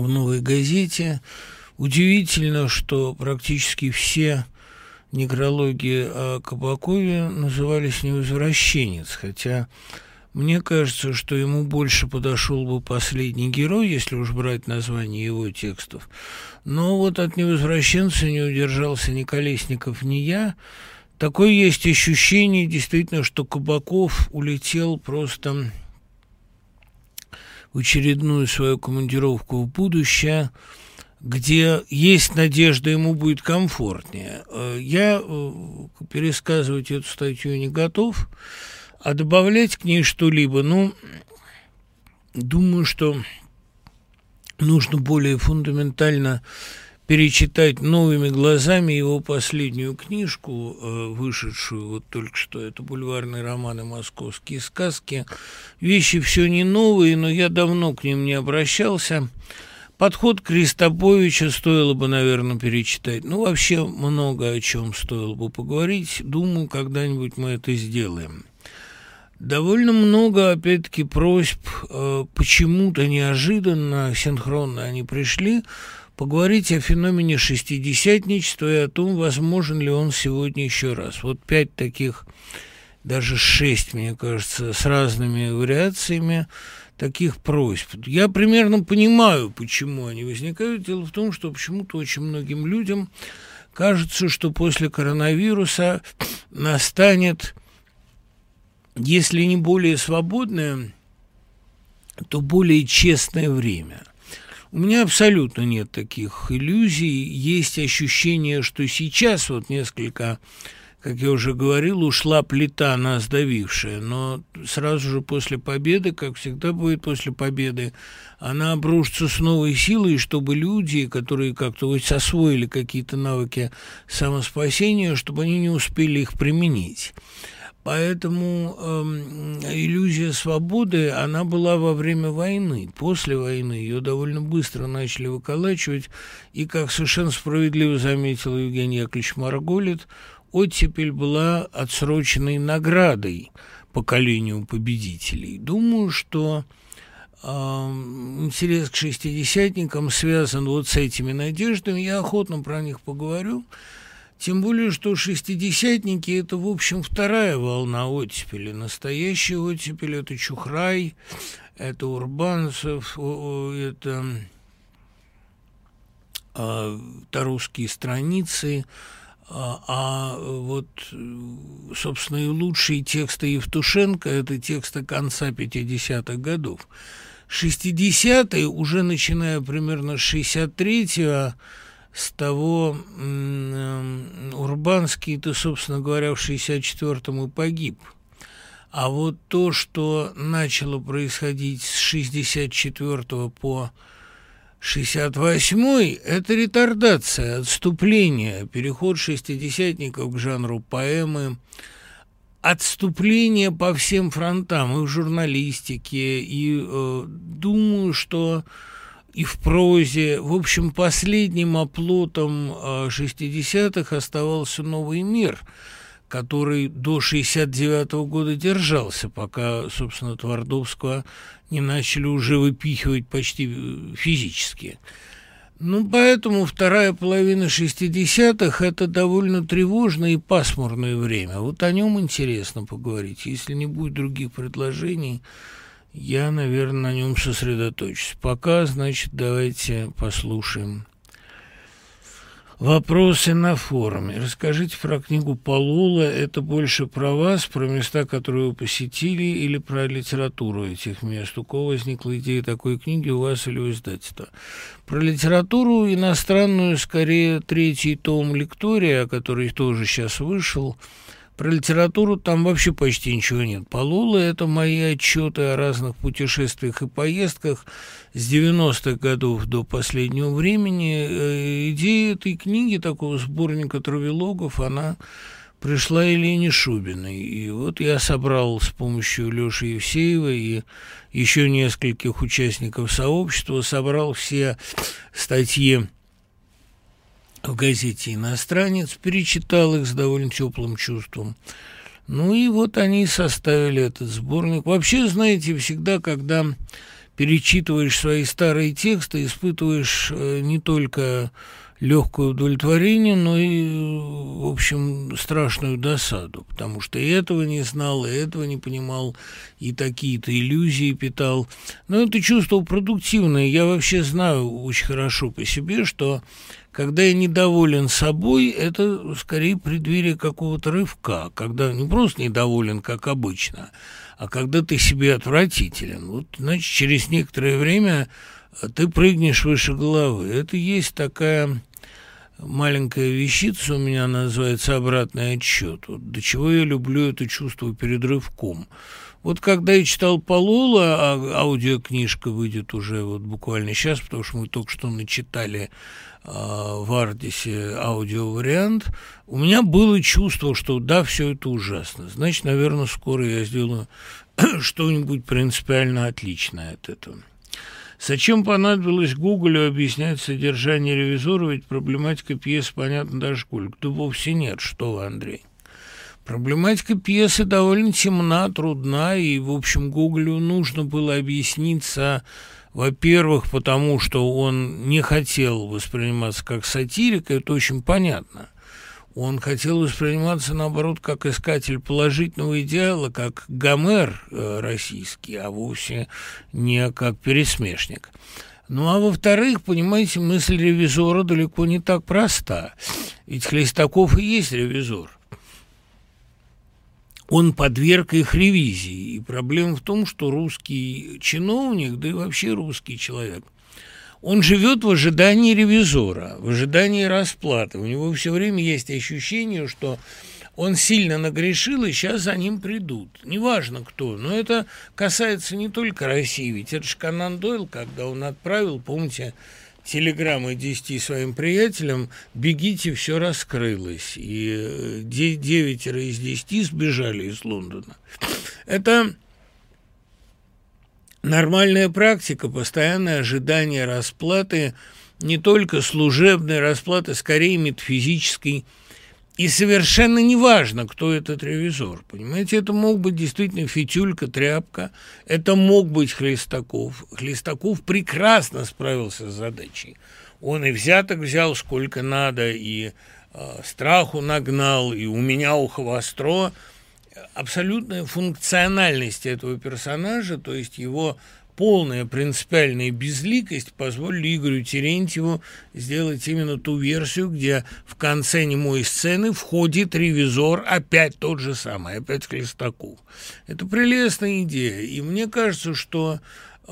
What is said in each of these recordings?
в «Новой газете». Удивительно, что практически все некрологи о Кабакове назывались «Невозвращенец», хотя мне кажется, что ему больше подошел бы последний герой, если уж брать название его текстов. Но вот от «Невозвращенца» не удержался ни Колесников, ни я. Такое есть ощущение, действительно, что Кабаков улетел просто очередную свою командировку в будущее – где есть надежда, ему будет комфортнее. Э, я э, пересказывать эту статью не готов, а добавлять к ней что-либо, ну, думаю, что нужно более фундаментально перечитать новыми глазами его последнюю книжку, э, вышедшую вот только что, это бульварные романы «Московские сказки». Вещи все не новые, но я давно к ним не обращался – Подход Кристоповича стоило бы, наверное, перечитать. Ну, вообще много о чем стоило бы поговорить. Думаю, когда-нибудь мы это сделаем. Довольно много, опять-таки, просьб, э, почему-то неожиданно, синхронно они пришли, поговорить о феномене шестидесятничества и о том, возможен ли он сегодня еще раз. Вот пять таких, даже шесть, мне кажется, с разными вариациями – таких просьб. Я примерно понимаю, почему они возникают. Дело в том, что почему-то очень многим людям кажется, что после коронавируса настанет, если не более свободное, то более честное время. У меня абсолютно нет таких иллюзий. Есть ощущение, что сейчас вот несколько как я уже говорил, ушла плита, нас давившая, но сразу же после победы, как всегда будет после победы, она обрушится с новой силой, чтобы люди, которые как-то вот освоили какие-то навыки самоспасения, чтобы они не успели их применить. Поэтому э, иллюзия свободы, она была во время войны. После войны ее довольно быстро начали выколачивать. И, как совершенно справедливо заметил Евгений Яковлевич Марголит, оттепель была отсроченной наградой поколению победителей. Думаю, что э, интерес к шестидесятникам связан вот с этими надеждами. Я охотно про них поговорю. Тем более, что шестидесятники – это, в общем, вторая волна оттепели. Настоящая оттепель – это Чухрай, это Урбанцев, это э, русские страницы – а, а вот, собственно, и лучшие тексты Евтушенко – это тексты конца 50-х годов. 60-е, уже начиная примерно с 63-го, с того Урбанский-то, собственно говоря, в 64-м и погиб. А вот то, что начало происходить с 64 по 68-й – это ретардация, отступление, переход шестидесятников к жанру поэмы, отступление по всем фронтам, и в журналистике, и э, думаю, что и в прозе. В общем, последним оплотом э, 60-х оставался «Новый мир», который до 69 -го года держался, пока, собственно, Твардовского не начали уже выпихивать почти э, физически. Ну, поэтому вторая половина 60-х – это довольно тревожное и пасмурное время. Вот о нем интересно поговорить. Если не будет других предложений, я, наверное, на нем сосредоточусь. Пока, значит, давайте послушаем Вопросы на форуме. Расскажите про книгу Полула. Это больше про вас, про места, которые вы посетили, или про литературу этих мест? У кого возникла идея такой книги, у вас или у издательства? Про литературу иностранную, скорее, третий том «Лектория», который тоже сейчас вышел – про литературу там вообще почти ничего нет. Полула – это мои отчеты о разных путешествиях и поездках с 90-х годов до последнего времени. Э, идея этой книги, такого сборника травелогов, она пришла Елене Шубиной. И вот я собрал с помощью Леши Евсеева и еще нескольких участников сообщества, собрал все статьи в газете «Иностранец», перечитал их с довольно теплым чувством. Ну и вот они составили этот сборник. Вообще, знаете, всегда, когда перечитываешь свои старые тексты, испытываешь э, не только легкое удовлетворение, но и, в общем, страшную досаду, потому что и этого не знал, и этого не понимал, и такие-то иллюзии питал. Но это чувство продуктивное. Я вообще знаю очень хорошо по себе, что когда я недоволен собой, это скорее преддверие какого-то рывка, когда не просто недоволен, как обычно, а когда ты себе отвратителен. Вот, значит, через некоторое время ты прыгнешь выше головы. Это есть такая маленькая вещица у меня называется «Обратный отсчет». Вот до чего я люблю это чувство перед рывком. Вот когда я читал Полола, а аудиокнижка выйдет уже вот буквально сейчас, потому что мы только что начитали э, в Ардисе аудиовариант, у меня было чувство, что да, все это ужасно. Значит, наверное, скоро я сделаю что-нибудь принципиально отличное от этого. Зачем понадобилось Гуглю объяснять содержание ревизора, ведь проблематика пьесы понятна даже школьнику? Да вовсе нет, что вы, Андрей. Проблематика пьесы довольно темна, трудна, и, в общем, Гуглю нужно было объясниться, во-первых, потому что он не хотел восприниматься как сатирик, это очень понятно – он хотел восприниматься, наоборот, как искатель положительного идеала, как Гомер э, российский, а вовсе не как пересмешник. Ну, а во-вторых, понимаете, мысль ревизора далеко не так проста. Ведь Хлестаков и есть ревизор. Он подверг их ревизии. И проблема в том, что русский чиновник, да и вообще русский человек – он живет в ожидании ревизора, в ожидании расплаты. У него все время есть ощущение, что он сильно нагрешил, и сейчас за ним придут. Неважно кто, но это касается не только России, ведь это же Канан Дойл, когда он отправил, помните, телеграммы десяти своим приятелям, бегите, все раскрылось. И э, девятеро из десяти сбежали из Лондона. Это нормальная практика, постоянное ожидание расплаты, не только служебной расплаты, скорее метафизической. И совершенно неважно, кто этот ревизор. Понимаете, это мог быть действительно фитюлька, тряпка, это мог быть Хлестаков. Хлестаков прекрасно справился с задачей. Он и взяток взял сколько надо, и э, страху нагнал, и у меня ухо востро – абсолютная функциональность этого персонажа, то есть его полная принципиальная безликость позволили Игорю Терентьеву сделать именно ту версию, где в конце немой сцены входит ревизор, опять тот же самый, опять Хлестаков. Это прелестная идея, и мне кажется, что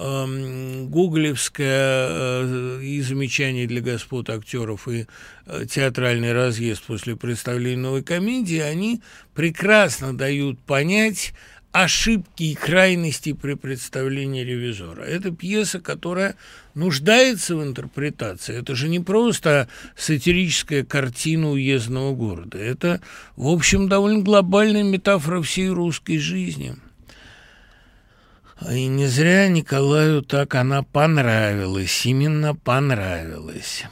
Эм, гоголевское э, и замечание для господ актеров, и э, театральный разъезд после представления новой комедии, они прекрасно дают понять ошибки и крайности при представлении ревизора. Это пьеса, которая нуждается в интерпретации. Это же не просто сатирическая картина уездного города. Это, в общем, довольно глобальная метафора всей русской жизни – и не зря Николаю так она понравилась, именно понравилась.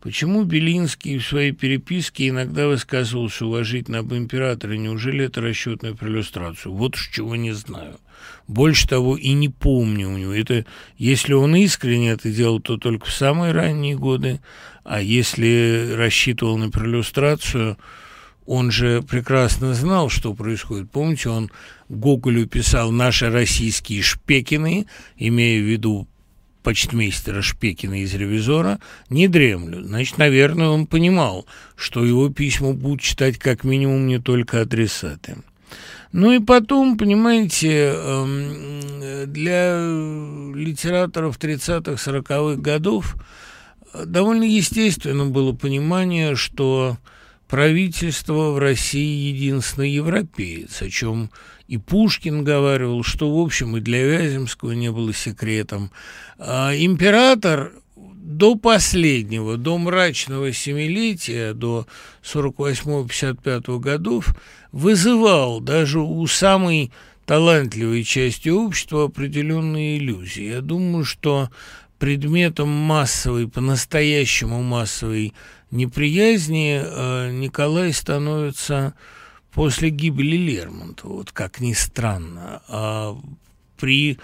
Почему Белинский в своей переписке иногда высказывался уважительно об императоре? Неужели это расчет на иллюстрацию? Вот уж чего не знаю. Больше того, и не помню у него. Это, если он искренне это делал, то только в самые ранние годы, а если рассчитывал на иллюстрацию, он же прекрасно знал, что происходит. Помните, он Гоголю писал «Наши российские шпекины», имея в виду почтмейстера Шпекина из «Ревизора», не дремлют. Значит, наверное, он понимал, что его письма будут читать как минимум не только адресаты. Ну и потом, понимаете, эм, для литераторов 30-х, 40-х годов довольно естественно было понимание, что правительство в России единственный европеец, о чем и Пушкин говаривал, что, в общем, и для Вяземского не было секретом. А император до последнего, до мрачного семилетия, до 48-55 годов, вызывал даже у самой талантливой части общества определенные иллюзии. Я думаю, что предметом массовой, по-настоящему массовой неприязни э, Николай становится после гибели Лермонтова, вот как ни странно. А при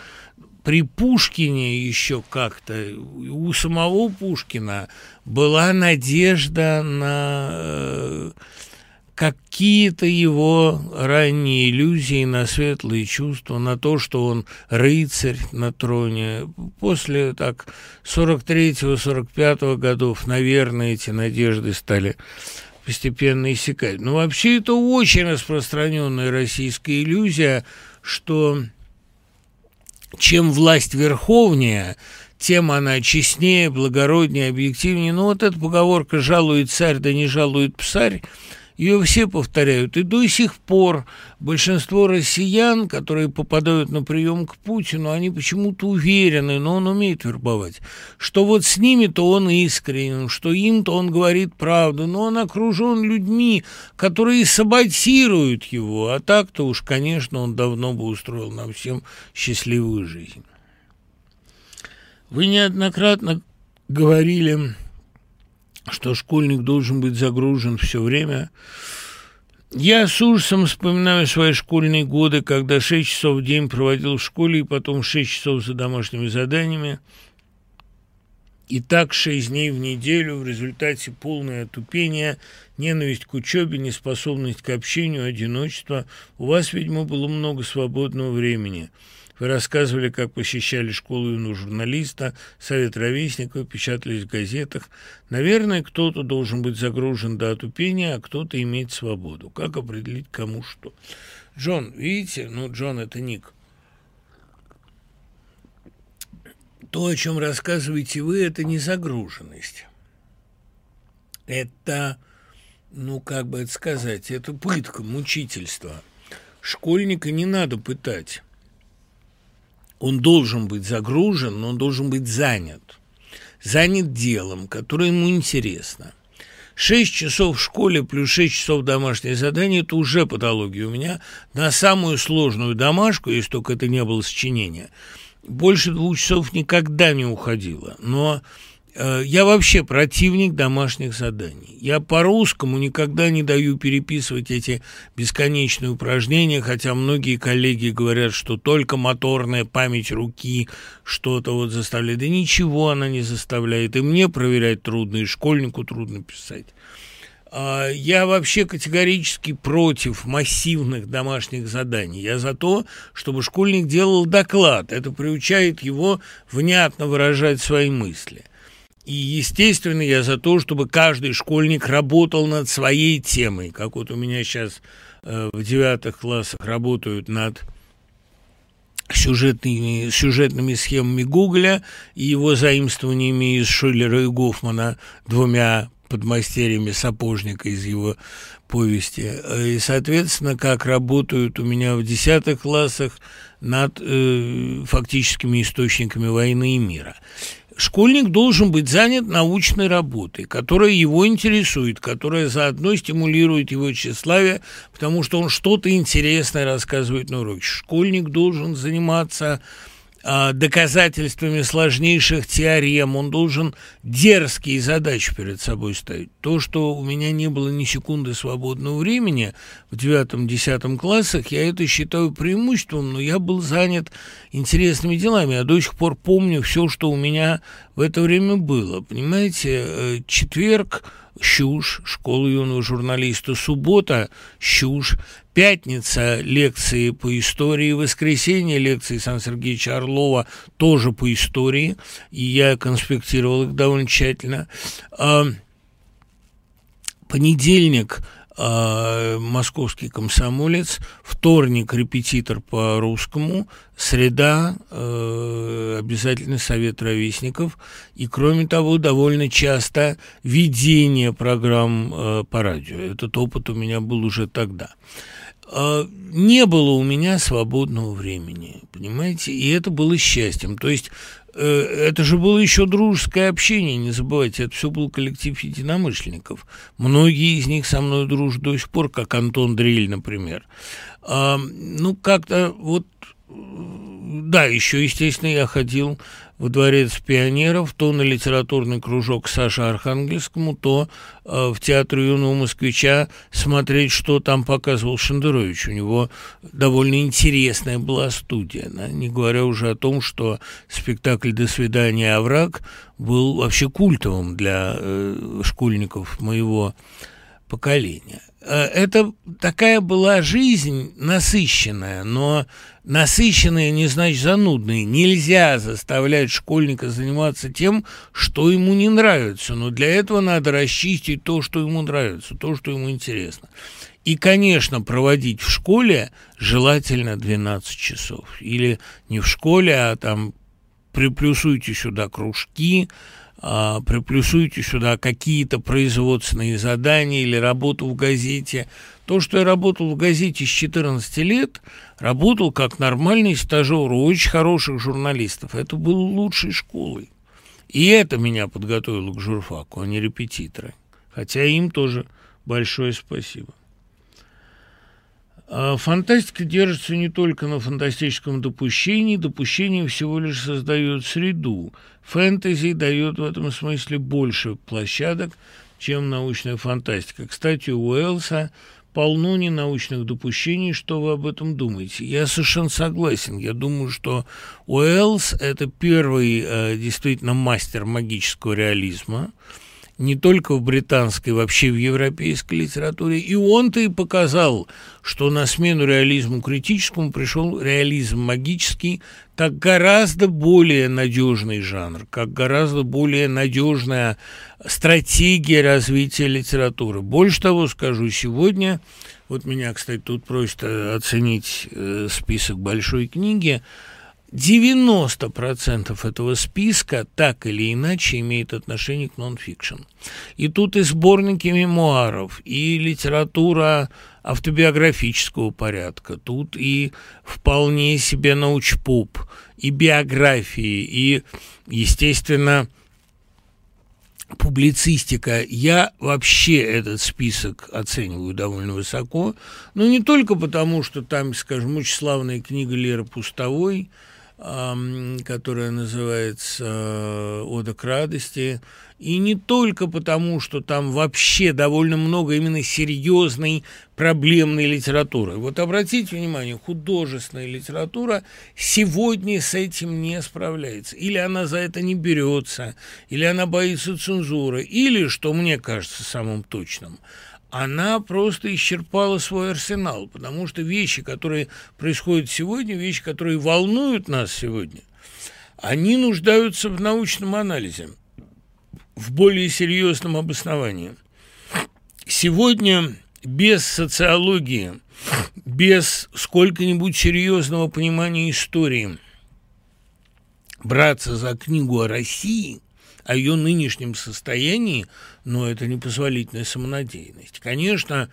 при Пушкине еще как-то, у самого Пушкина была надежда на э, какие-то его ранние иллюзии на светлые чувства, на то, что он рыцарь на троне. После так 43-45 годов, наверное, эти надежды стали постепенно иссякать. Но вообще это очень распространенная российская иллюзия, что чем власть верховнее, тем она честнее, благороднее, объективнее. Ну вот эта поговорка «жалует царь, да не жалует псарь», ее все повторяют. И до сих пор большинство россиян, которые попадают на прием к Путину, они почему-то уверены, но он умеет вербовать, что вот с ними-то он искренен, что им-то он говорит правду, но он окружен людьми, которые саботируют его, а так-то уж, конечно, он давно бы устроил нам всем счастливую жизнь. Вы неоднократно говорили что школьник должен быть загружен все время. Я с ужасом вспоминаю свои школьные годы, когда 6 часов в день проводил в школе и потом 6 часов за домашними заданиями. И так шесть дней в неделю, в результате полное отупение, ненависть к учебе, неспособность к общению, одиночество. У вас, видимо, было много свободного времени – вы рассказывали, как посещали школу юного журналиста, совет ровесников, печатались в газетах. Наверное, кто-то должен быть загружен до отупения, а кто-то иметь свободу. Как определить, кому что? Джон, видите? Ну, Джон – это ник. То, о чем рассказываете вы, это не загруженность. Это, ну, как бы это сказать, это пытка, мучительство. Школьника не надо пытать он должен быть загружен, но он должен быть занят. Занят делом, которое ему интересно. Шесть часов в школе плюс шесть часов домашнее задание – это уже патология у меня. На самую сложную домашку, если только это не было сочинение, больше двух часов никогда не уходило. Но я вообще противник домашних заданий. Я по-русскому никогда не даю переписывать эти бесконечные упражнения, хотя многие коллеги говорят, что только моторная память руки что-то вот заставляет. Да ничего она не заставляет. И мне проверять трудно, и школьнику трудно писать. А, я вообще категорически против массивных домашних заданий. Я за то, чтобы школьник делал доклад. Это приучает его внятно выражать свои мысли. И, естественно, я за то, чтобы каждый школьник работал над своей темой, как вот у меня сейчас э, в девятых классах работают над сюжетными, сюжетными схемами Гугля и его заимствованиями из Шиллера и Гофмана двумя подмастерьями сапожника из его повести. И, соответственно, как работают у меня в десятых классах над э, фактическими источниками войны и мира школьник должен быть занят научной работой, которая его интересует, которая заодно стимулирует его тщеславие, потому что он что-то интересное рассказывает на уроке. Школьник должен заниматься доказательствами сложнейших теорем, он должен дерзкие задачи перед собой ставить. То, что у меня не было ни секунды свободного времени в девятом-десятом классах, я это считаю преимуществом, но я был занят интересными делами. Я до сих пор помню все, что у меня в это время было. Понимаете, э, четверг – щуж, школа юного журналиста, суббота – щуж, Пятница – лекции по истории, воскресенье – лекции Сан Сергеевича Орлова тоже по истории, и я конспектировал их довольно тщательно. А, понедельник а, московский комсомолец, вторник репетитор по русскому, среда э, обязательно совет ровесников и, кроме того, довольно часто ведение программ э, по радио. Этот опыт у меня был уже тогда. А, не было у меня свободного времени, понимаете, и это было счастьем. То есть э, это же было еще дружеское общение, не забывайте, это все был коллектив единомышленников. Многие из них со мной дружат до сих пор, как Антон Дрель, например. А, ну, как-то вот да, еще, естественно, я ходил во дворец пионеров, то на литературный кружок Саша Архангельскому, то э, в театр юного москвича смотреть, что там показывал Шендерович. У него довольно интересная была студия, да? не говоря уже о том, что спектакль «До свидания, овраг» был вообще культовым для э, школьников моего поколения. Э, это такая была жизнь насыщенная, но насыщенная не значит занудная. Нельзя заставлять школьника заниматься тем, что ему не нравится, но для этого надо расчистить то, что ему нравится, то, что ему интересно. И, конечно, проводить в школе желательно 12 часов. Или не в школе, а там приплюсуйте сюда кружки, а, приплюсуйте сюда какие-то производственные задания или работу в газете. То, что я работал в газете с 14 лет, работал как нормальный стажер у очень хороших журналистов. Это было лучшей школой. И это меня подготовило к журфаку, а не репетиторы. Хотя им тоже большое спасибо. А фантастика держится не только на фантастическом допущении, допущение всего лишь создает среду. Фэнтези дает в этом смысле больше площадок, чем научная фантастика. Кстати, у Уэллса полно ненаучных допущений, что вы об этом думаете. Я совершенно согласен. Я думаю, что Уэллс – это первый э, действительно мастер магического реализма – не только в британской, вообще в европейской литературе. И он-то и показал, что на смену реализму критическому пришел реализм магический, как гораздо более надежный жанр, как гораздо более надежная стратегия развития литературы. Больше того скажу, сегодня, вот меня, кстати, тут просят э, оценить э, список большой книги, 90% этого списка так или иначе имеет отношение к нонфикшн. И тут и сборники мемуаров, и литература автобиографического порядка, тут и вполне себе научпоп, и биографии, и, естественно, публицистика. Я вообще этот список оцениваю довольно высоко, но не только потому, что там, скажем, очень славная книга Леры Пустовой – которая называется э, «Ода к радости». И не только потому, что там вообще довольно много именно серьезной проблемной литературы. Вот обратите внимание, художественная литература сегодня с этим не справляется. Или она за это не берется, или она боится цензуры, или, что мне кажется самым точным – она просто исчерпала свой арсенал, потому что вещи, которые происходят сегодня, вещи, которые волнуют нас сегодня, они нуждаются в научном анализе, в более серьезном обосновании. Сегодня без социологии, без сколько-нибудь серьезного понимания истории браться за книгу о России – о ее нынешнем состоянии, но это непозволительная самонадеянность. Конечно,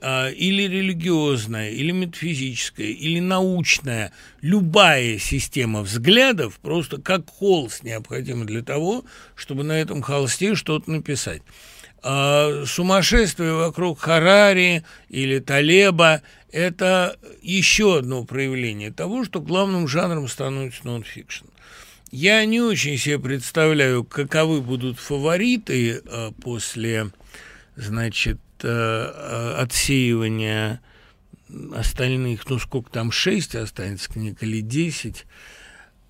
а, или религиозная, или метафизическая, или научная, любая система взглядов просто как холст необходима для того, чтобы на этом холсте что-то написать. А сумасшествие вокруг Харари или Талеба – это еще одно проявление того, что главным жанром становится нон-фикшн. Я не очень себе представляю, каковы будут фавориты э, после, значит, э, э, отсеивания остальных, ну сколько там, шесть останется книг или десять.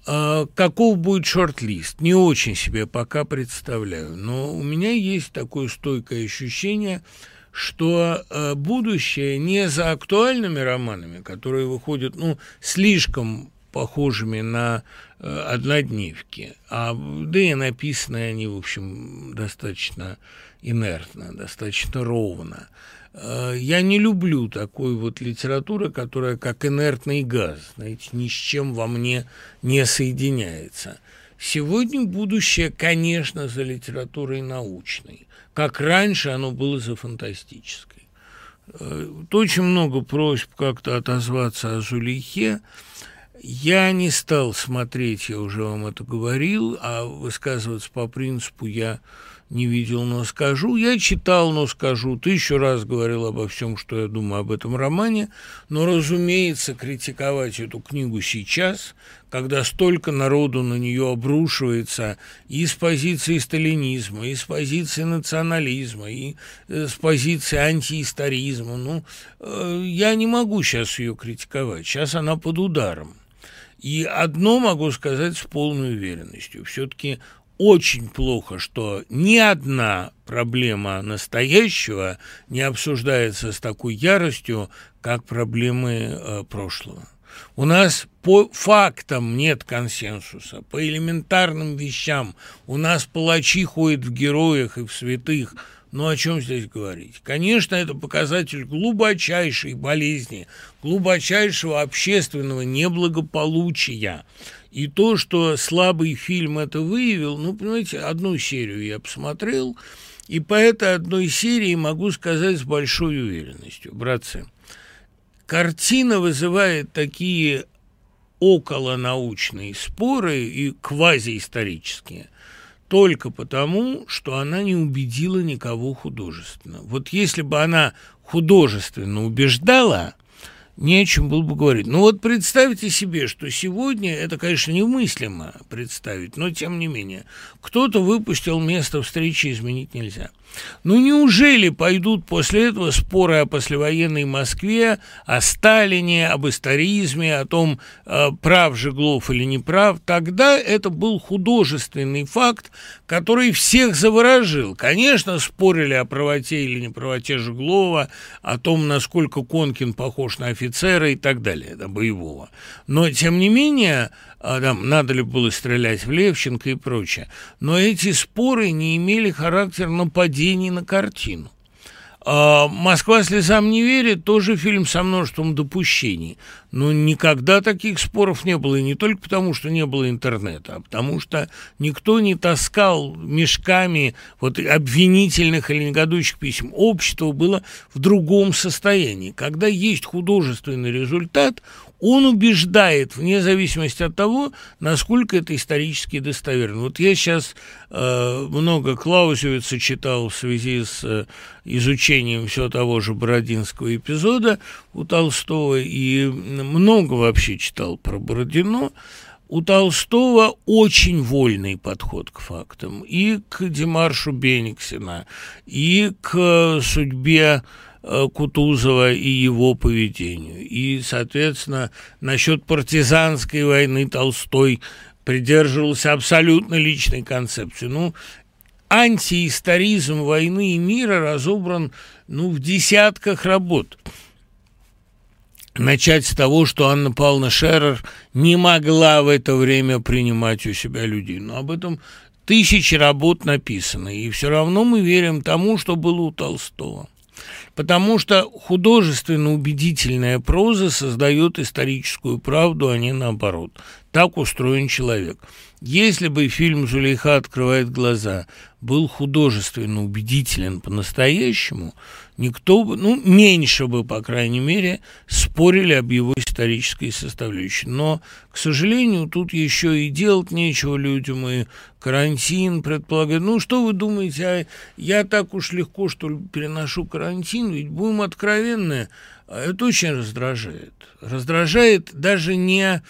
Каков будет шорт-лист? Не очень себе пока представляю, но у меня есть такое стойкое ощущение, что будущее не за актуальными романами, которые выходят ну, слишком похожими на э, однодневки. А, да и написаны они, в общем, достаточно инертно, достаточно ровно. Э, я не люблю такой вот литературы, которая как инертный газ, знаете, ни с чем во мне не соединяется. Сегодня будущее, конечно, за литературой научной, как раньше оно было за фантастической. Э, очень много просьб как-то отозваться о Зулейхе. Я не стал смотреть, я уже вам это говорил, а высказываться по принципу я не видел, но скажу. Я читал, но скажу. Тысячу раз говорил обо всем, что я думаю об этом романе. Но, разумеется, критиковать эту книгу сейчас, когда столько народу на нее обрушивается и с позиции сталинизма, и с позиции национализма, и э, с позиции антиисторизма. Ну, э, я не могу сейчас ее критиковать. Сейчас она под ударом. И одно могу сказать с полной уверенностью. Все-таки очень плохо, что ни одна проблема настоящего не обсуждается с такой яростью, как проблемы э, прошлого. У нас по фактам нет консенсуса, по элементарным вещам. У нас палачи ходят в героях и в святых. Ну, о чем здесь говорить? Конечно, это показатель глубочайшей болезни, глубочайшего общественного неблагополучия. И то, что слабый фильм это выявил, ну, понимаете, одну серию я посмотрел, и по этой одной серии могу сказать с большой уверенностью, братцы, картина вызывает такие околонаучные споры и квазиисторические только потому, что она не убедила никого художественно. Вот если бы она художественно убеждала, не о чем было бы говорить. Ну вот представьте себе, что сегодня, это, конечно, немыслимо представить, но тем не менее, кто-то выпустил место встречи, изменить нельзя – ну неужели пойдут после этого споры о послевоенной Москве, о Сталине, об историзме, о том, э, прав Жеглов или не прав? Тогда это был художественный факт, который всех заворожил. Конечно, спорили о правоте или неправоте Жеглова, о том, насколько Конкин похож на офицера и так далее, да, боевого. Но, тем не менее, там, надо ли было стрелять в Левченко и прочее. Но эти споры не имели характер нападений на картину. А «Москва слезам не верит» тоже фильм со множеством допущений. Но никогда таких споров не было. И не только потому, что не было интернета, а потому что никто не таскал мешками вот, обвинительных или негодующих писем. Общество было в другом состоянии. Когда есть художественный результат, он убеждает, вне зависимости от того, насколько это исторически достоверно. Вот я сейчас э, много Клаузевица читал в связи с э, изучением всего того же Бородинского эпизода у Толстого, и много вообще читал про Бородино. У Толстого очень вольный подход к фактам, и к Демаршу Бениксена, и к судьбе Э, Кутузова и его поведению. И, соответственно, насчет партизанской войны Толстой придерживался абсолютно личной концепции. Ну, антиисторизм войны и мира разобран ну, в десятках работ. Начать с того, что Анна Павловна Шерер не могла в это время принимать у себя людей. Но об этом тысячи работ написано. И все равно мы верим тому, что было у Толстого потому что художественно убедительная проза создает историческую правду, а не наоборот. Так устроен человек. Если бы фильм «Зулейха открывает глаза» был художественно убедителен по-настоящему, никто бы, ну, меньше бы, по крайней мере, спорили об его исторической составляющей. Но, к сожалению, тут еще и делать нечего людям, и карантин предполагает. Ну, что вы думаете, а я так уж легко, что ли, переношу карантин, ведь будем откровенны, это очень раздражает. Раздражает даже не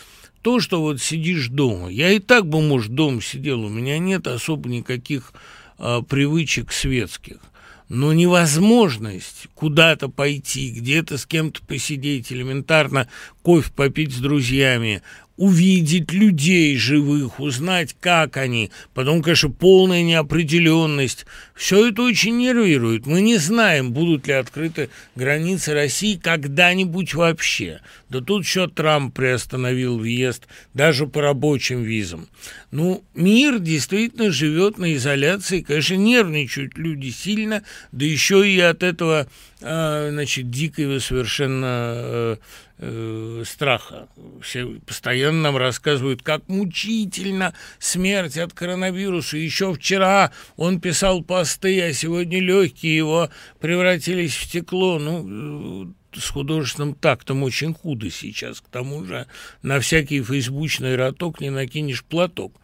то, что вот сидишь дома. Я и так бы, может, дома сидел, у меня нет особо никаких а, привычек светских. Но невозможность куда-то пойти, где-то с кем-то посидеть, элементарно кофе попить с друзьями, увидеть людей живых, узнать, как они. Потом, конечно, полная неопределенность. Все это очень нервирует. Мы не знаем, будут ли открыты границы России когда-нибудь вообще. Да тут еще Трамп приостановил въезд даже по рабочим визам. Ну, мир действительно живет на изоляции. Конечно, нервничают люди сильно, да еще и от этого, а, значит, дикого совершенно э, э, страха. Все постоянно нам рассказывают, как мучительно смерть от коронавируса. Еще вчера он писал посты, а сегодня легкие его превратились в стекло. Ну, с художественным тактом очень худо сейчас. К тому же на всякий фейсбучный роток не накинешь платок.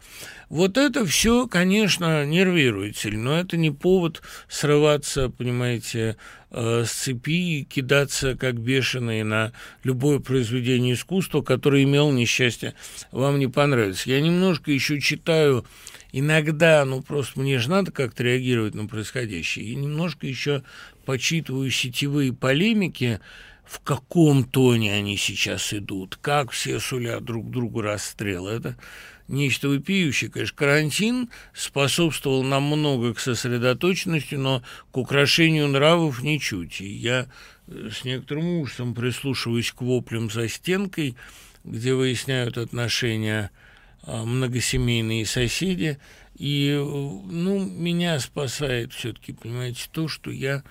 Вот это все, конечно, нервирует но это не повод срываться, понимаете, э, с цепи и кидаться как бешеные на любое произведение искусства, которое имел несчастье вам не понравится. Я немножко еще читаю иногда, ну просто мне же надо как-то реагировать на происходящее, и немножко еще почитываю сетевые полемики, в каком тоне они сейчас идут, как все сулят друг другу расстрел. Это нечто вопиющее. Конечно, карантин способствовал нам много к сосредоточенности, но к украшению нравов ничуть. И я э, с некоторым ужасом прислушиваюсь к воплям за стенкой, где выясняют отношения а, многосемейные соседи. И, э, ну, меня спасает все-таки, понимаете, то, что я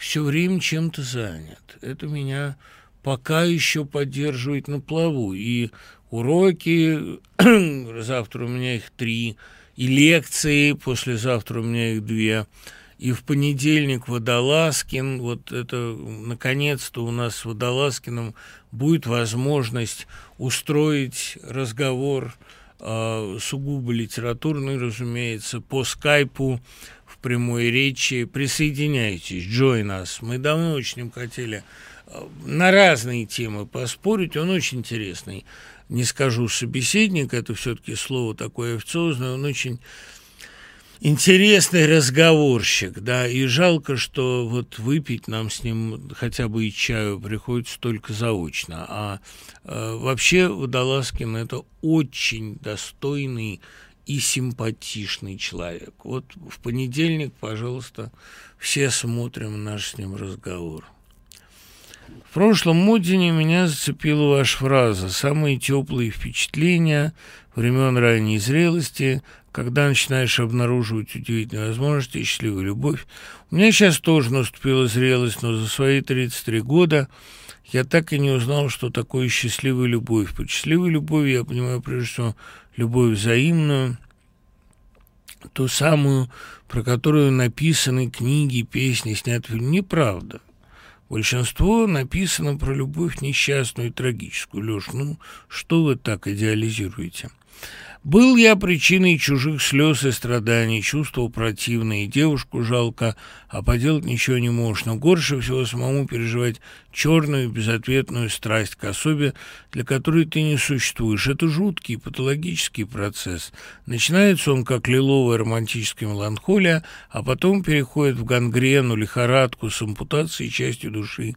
все время чем-то занят. Это меня пока еще поддерживает на плаву. И уроки, завтра у меня их три, и лекции, послезавтра у меня их две, и в понедельник Водолазкин, вот это, наконец-то у нас с Водолазкиным будет возможность устроить разговор э, сугубо литературный, разумеется, по скайпу, прямой речи. Присоединяйтесь, join нас. Мы давно очень хотели а, на разные темы поспорить, он очень интересный. Не скажу собеседник, это все-таки слово такое официозное, он очень интересный разговорщик, да, и жалко, что вот выпить нам с ним хотя бы и чаю приходится только заочно, а э, вообще Водолазкин это очень достойный и симпатичный человек. Вот в понедельник, пожалуйста, все смотрим наш с ним разговор. В прошлом Мудине меня зацепила ваша фраза «самые теплые впечатления времен ранней зрелости, когда начинаешь обнаруживать удивительные возможности и счастливую любовь». У меня сейчас тоже наступила зрелость, но за свои 33 года я так и не узнал, что такое счастливая любовь. Под счастливой любовью я понимаю прежде всего любовь взаимную, ту самую, про которую написаны книги, песни, сняты фильмы. Неправда. Большинство написано про любовь несчастную и трагическую. Леш, ну что вы так идеализируете? Был я причиной чужих слез и страданий, чувствовал противное, и девушку жалко, а поделать ничего не можешь. Но горше всего самому переживать черную безответную страсть к особе, для которой ты не существуешь. Это жуткий патологический процесс. Начинается он как лиловая романтическая меланхолия, а потом переходит в гангрену, лихорадку с ампутацией части души,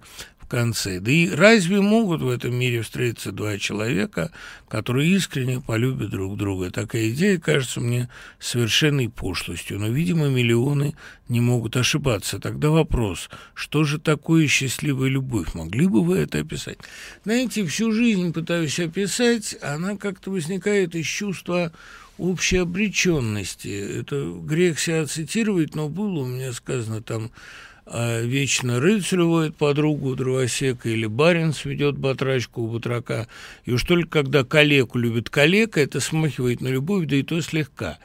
конце. Да и разве могут в этом мире встретиться два человека, которые искренне полюбят друг друга? Такая идея кажется мне совершенной пошлостью, но, видимо, миллионы не могут ошибаться. Тогда вопрос, что же такое счастливая любовь? Могли бы вы это описать? Знаете, всю жизнь пытаюсь описать, она как-то возникает из чувства общей обреченности. Это грех себя цитировать, но было у меня сказано там вечно рыцарь уводит подругу дровосека или барин сведет батрачку у батрака. И уж только когда калеку любит калека, это смахивает на любовь, да и то слегка.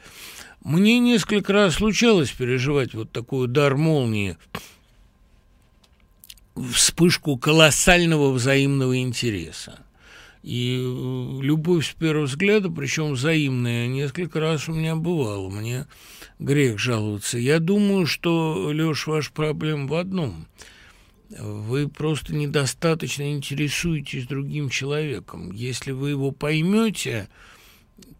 Мне несколько раз случалось переживать вот такой удар молнии, вспышку колоссального взаимного интереса. И э, любовь с первого взгляда, причем взаимная, несколько раз у меня бывало. Мне грех жаловаться. Я думаю, что, Леш, ваш проблема в одном. Вы просто недостаточно интересуетесь другим человеком. Если вы его поймете,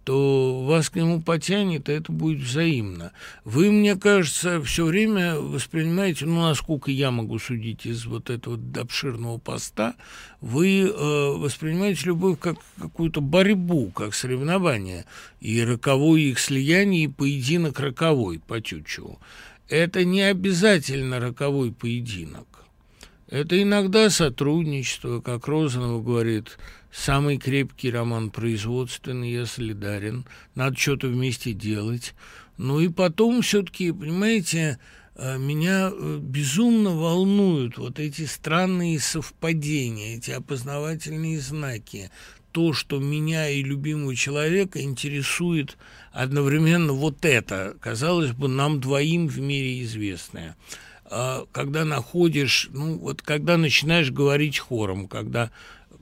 то вас к нему потянет, и это будет взаимно. Вы, мне кажется, все время воспринимаете, ну, насколько я могу судить из вот этого обширного поста, вы э, воспринимаете любовь как какую-то борьбу, как соревнование, и роковое их слияние, и поединок роковой по Тютчеву. Это не обязательно роковой поединок. Это иногда сотрудничество, как Розанова говорит – Самый крепкий роман производственный, я солидарен. Надо что-то вместе делать. Ну и потом все-таки, понимаете, э, меня э, безумно волнуют вот эти странные совпадения, эти опознавательные знаки. То, что меня и любимого человека интересует одновременно вот это, казалось бы, нам двоим в мире известное – а, когда находишь, ну, вот когда начинаешь говорить хором, когда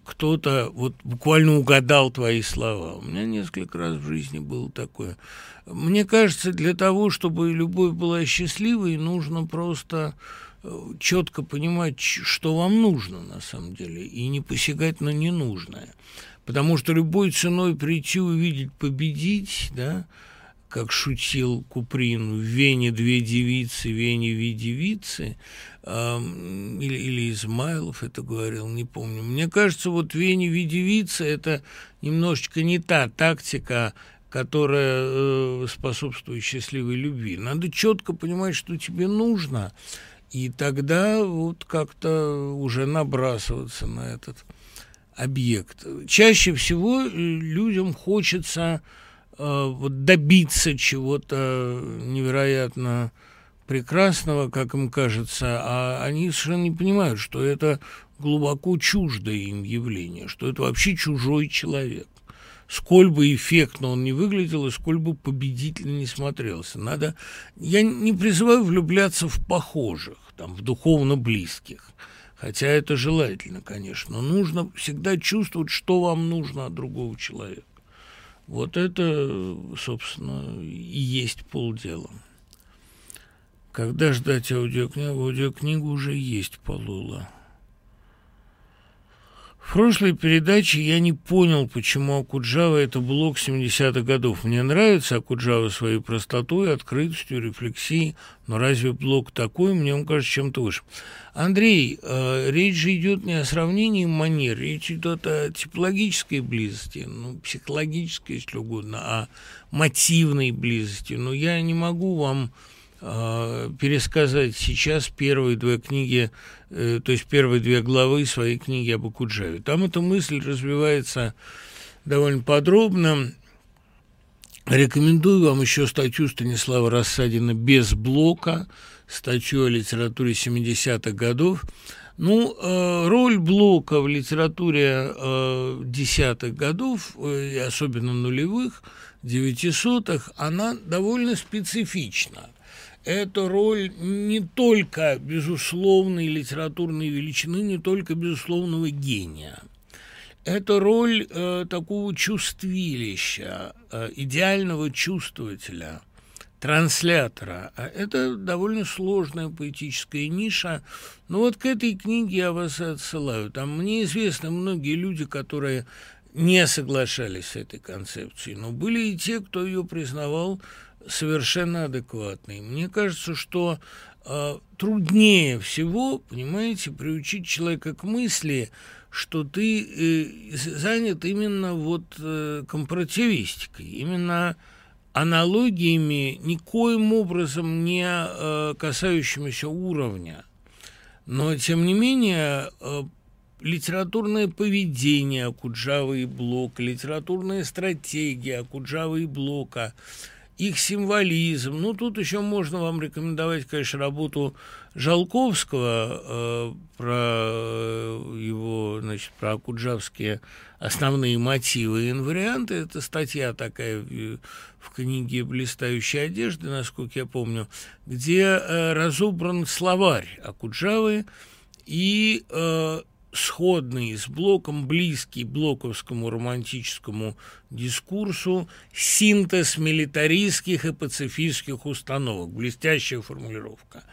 кто-то вот буквально угадал твои слова. У меня несколько раз в жизни было такое. Мне кажется, для того, чтобы любовь была счастливой, нужно просто э, четко понимать, что вам нужно на самом деле, и не посягать на ненужное. Потому что любой ценой прийти, увидеть, победить, да, как шутил Куприн, в Вене две девицы, в Вене две девицы, или, или Измайлов это говорил, не помню. Мне кажется, вот Вене две девицы – это немножечко не та тактика, которая э, способствует счастливой любви. Надо четко понимать, что тебе нужно, и тогда вот как-то уже набрасываться на этот объект. Чаще всего э, людям хочется Э, вот добиться чего-то невероятно прекрасного, как им кажется, а они совершенно не понимают, что это глубоко чуждое им явление, что это вообще чужой человек. Сколь бы эффектно он не выглядел и сколь бы победительно не смотрелся. Надо... Я не призываю влюбляться в похожих, там, в духовно близких, хотя это желательно, конечно, но нужно всегда чувствовать, что вам нужно от другого человека. Вот это, собственно, и есть полдела. Когда ждать аудиокнигу? Аудиокнигу уже есть, Полула. В прошлой передаче я не понял, почему Акуджава – это блок 70-х годов. Мне нравится Акуджава своей простотой, открытостью, рефлексией, но разве блок такой? Мне он кажется чем-то выше. Андрей, э, речь же идет не о сравнении манер, речь идет о типологической близости, ну, психологической, если угодно, о мотивной близости. Но я не могу вам пересказать сейчас первые две книги Э, то есть первые две главы своей книги об Акуджаве. Там эта мысль развивается довольно подробно. Рекомендую вам еще статью Станислава Рассадина «Без блока», статью о литературе 70-х годов. Ну, э, роль блока в литературе э, десятых годов, особенно нулевых, девятисотых, она довольно специфична эта роль не только безусловной литературной величины, не только безусловного гения. Это роль э, такого чувствилища, э, идеального чувствователя, транслятора. А это довольно сложная поэтическая ниша. Но вот к этой книге я вас отсылаю. Там мне известны многие люди, которые не соглашались с этой концепцией, но были и те, кто ее признавал совершенно адекватный. Мне кажется, что э, труднее всего, понимаете, приучить человека к мысли, что ты э, занят именно вот э, компаративистикой, именно аналогиями, никоим образом не э, касающимися уровня. Но, тем не менее, э, литературное поведение Акуджавы и Блока, литературная стратегия Акуджавы и Блока – их символизм. Ну, тут еще можно вам рекомендовать, конечно, работу Жалковского э, про его, значит, про акуджавские основные мотивы и инварианты. Это статья такая в книге «Блистающая одежда», насколько я помню, где э, разобран словарь Акуджавы и э, сходный с Блоком, близкий блоковскому романтическому дискурсу, синтез милитаристских и пацифистских установок. Блестящая формулировка.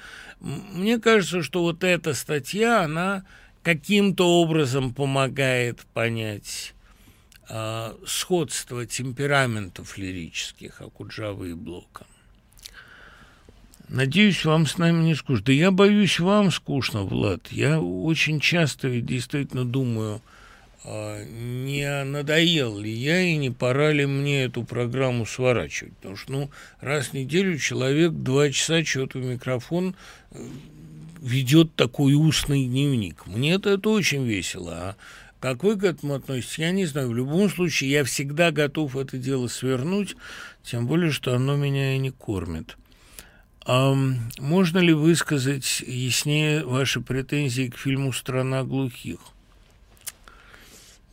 Мне кажется, что вот эта статья, она каким-то образом помогает понять э, сходство темпераментов лирических Акуджавы и Блока. Надеюсь, вам с нами не скучно. Да я боюсь, вам скучно, Влад. Я очень часто ведь действительно думаю, а, не надоел ли я и не пора ли мне эту программу сворачивать. Потому что, ну, раз в неделю человек два часа что-то в микрофон э, ведет такой устный дневник. Мне это, это очень весело. А как вы к этому относитесь, я не знаю. В любом случае, я всегда готов это дело свернуть, тем более, что оно меня и не кормит. Можно ли высказать яснее ваши претензии к фильму «Страна глухих»?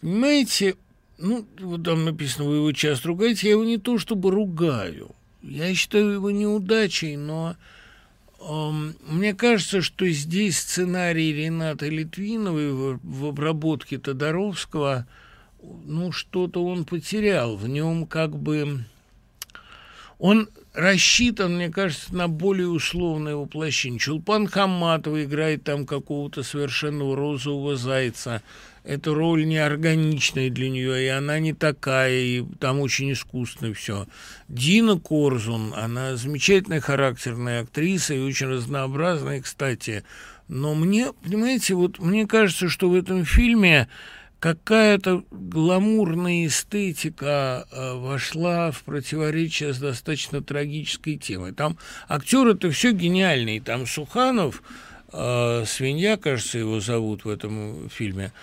Понимаете, ну, вот там написано, вы его часто ругаете, я его не то чтобы ругаю. Я считаю его неудачей, но мне кажется, что здесь сценарий Рената Литвиновой в, в обработке Тодоровского, ну, что-то он потерял. В нем как бы... Он рассчитан, мне кажется, на более условное воплощение. Чулпан Хаматова играет там какого-то совершенно розового зайца – эта роль неорганичная для нее, и она не такая, и там очень искусственно все. Дина Корзун, она замечательная характерная актриса и очень разнообразная, кстати. Но мне, понимаете, вот мне кажется, что в этом фильме какая-то гламурная эстетика э, вошла в противоречие с достаточно трагической темой. Там актеры-то все гениальные. Там Суханов, э, свинья, кажется, его зовут в этом фильме,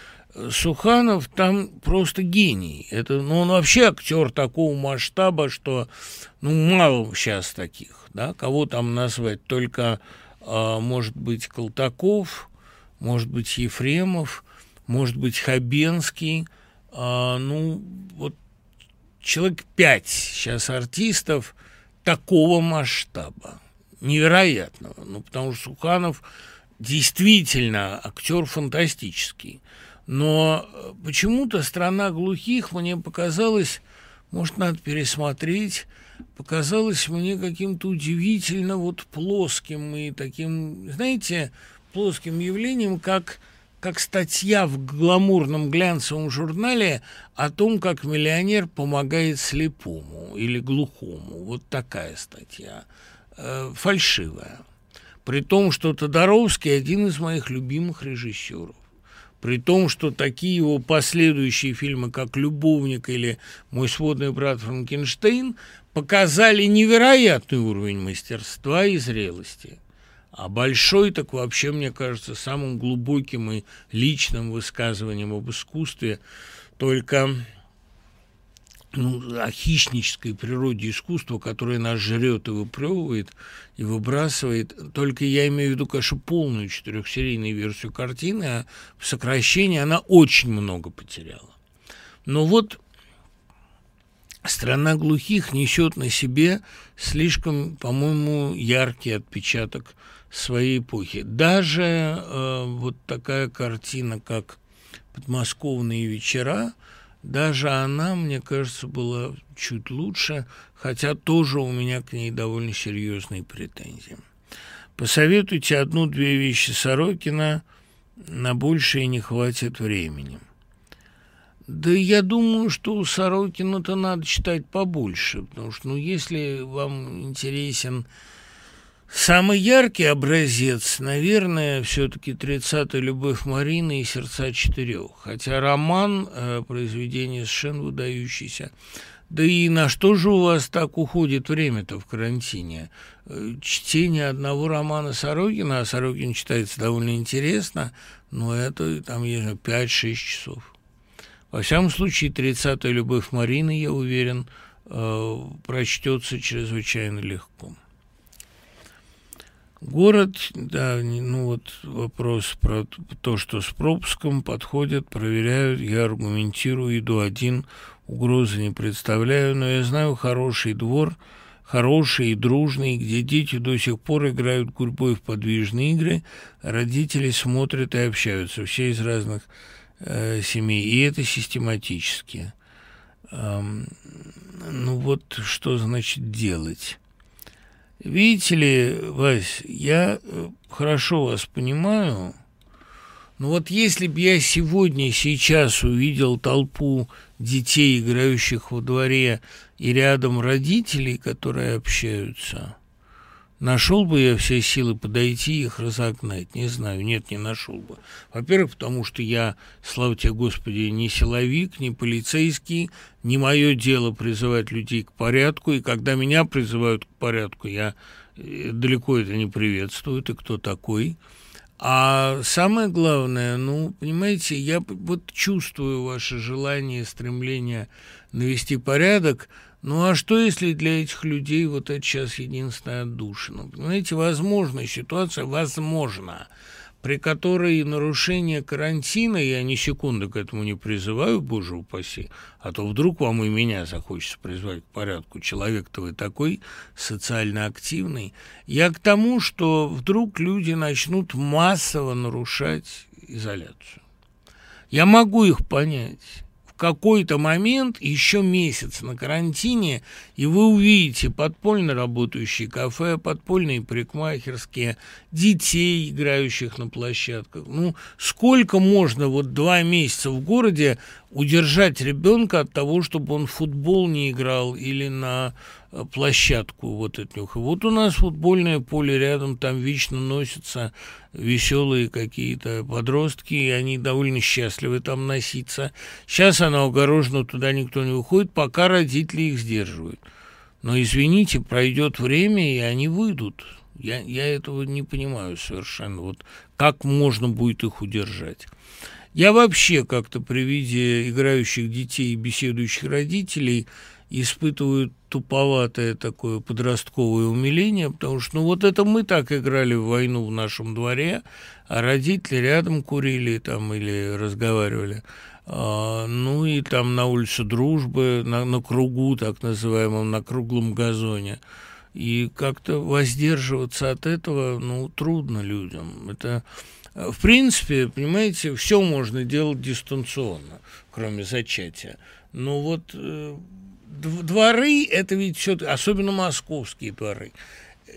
Суханов там просто гений. Это, ну, он вообще актер такого масштаба, что ну, мало сейчас таких. Да? Кого там назвать? Только, а, может быть, Колтаков, может быть, Ефремов, может быть, Хабенский. А, ну, вот человек пять сейчас артистов такого масштаба. Невероятного. Ну, потому что Суханов действительно актер фантастический. Но э, почему-то «Страна глухих» мне показалось, может, надо пересмотреть, показалось мне каким-то удивительно вот плоским и таким, знаете, плоским явлением, как, как статья в гламурном глянцевом журнале о том, как миллионер помогает слепому или глухому. Вот такая статья. Э, фальшивая. При том, что Тодоровский один из моих любимых режиссеров. При том, что такие его последующие фильмы, как «Любовник» или «Мой сводный брат Франкенштейн», показали невероятный уровень мастерства и зрелости. А большой, так вообще, мне кажется, самым глубоким и личным высказыванием об искусстве только ну, о хищнической природе искусства, которое нас жрет и выплевывает, и выбрасывает. Только я имею в виду, конечно, полную четырехсерийную версию картины, а в сокращении она очень много потеряла. Но вот «Страна глухих» несет на себе слишком, по-моему, яркий отпечаток своей эпохи. Даже э, вот такая картина, как «Подмосковные вечера», даже она, мне кажется, была чуть лучше, хотя тоже у меня к ней довольно серьезные претензии. Посоветуйте одну-две вещи Сорокина, на большее не хватит времени. Да я думаю, что у Сорокина-то надо читать побольше, потому что, ну, если вам интересен Самый яркий образец, наверное, все-таки «30-я любовь Марины» и «Сердца четырех». Хотя роман, э, произведение совершенно выдающийся. Да и на что же у вас так уходит время-то в карантине? Э, чтение одного романа Сорокина, а Сорокин читается довольно интересно, но это там, знаю, 5-6 часов. Во всяком случае, «30-я любовь Марины», я уверен, э, прочтется чрезвычайно легко. Город, да, ну вот вопрос про то, что с пропуском подходят, проверяют, я аргументирую, иду один, угрозы не представляю, но я знаю хороший двор, хороший и дружный, где дети до сих пор играют гурьбой в подвижные игры, родители смотрят и общаются, все из разных э, семей, и это систематически. Эм, ну вот что значит делать? Видите ли, Вась, я э, хорошо вас понимаю, но вот если бы я сегодня, сейчас увидел толпу детей, играющих во дворе, и рядом родителей, которые общаются, Нашел бы я все силы подойти и их разогнать? Не знаю, нет, не нашел бы. Во-первых, потому что я, слава тебе, Господи, не силовик, не полицейский, не мое дело призывать людей к порядку, и когда меня призывают к порядку, я э, далеко это не приветствую, ты кто такой? А самое главное, ну, понимаете, я вот чувствую ваше желание, стремление навести порядок – ну а что, если для этих людей вот это сейчас единственная отдушина? Понимаете, возможная ситуация, возможно. при которой нарушение карантина, я ни секунды к этому не призываю, боже упаси, а то вдруг вам и меня захочется призвать к порядку. Человек-то вы такой социально активный. Я к тому, что вдруг люди начнут массово нарушать изоляцию. Я могу их понять какой-то момент, еще месяц на карантине, и вы увидите подпольно работающие кафе, подпольные парикмахерские, детей, играющих на площадках. Ну, сколько можно вот два месяца в городе удержать ребенка от того, чтобы он в футбол не играл или на э, площадку вот от них. вот у нас футбольное поле рядом, там вечно носятся веселые какие-то подростки, и они довольно счастливы там носиться. Сейчас она огорожена, туда никто не уходит, пока родители их сдерживают. Но, извините, пройдет время, и они выйдут. Я, я этого не понимаю совершенно. Вот как можно будет их удержать? Я вообще как-то при виде играющих детей и беседующих родителей испытываю туповатое такое подростковое умиление, потому что, ну, вот это мы так играли в войну в нашем дворе, а родители рядом курили там или разговаривали. А, ну, и там на улице Дружбы, на, на кругу, так называемом, на круглом газоне. И как-то воздерживаться от этого, ну, трудно людям. Это в принципе, понимаете, все можно делать дистанционно, кроме зачатия. Но вот э, дворы, это ведь все, особенно московские дворы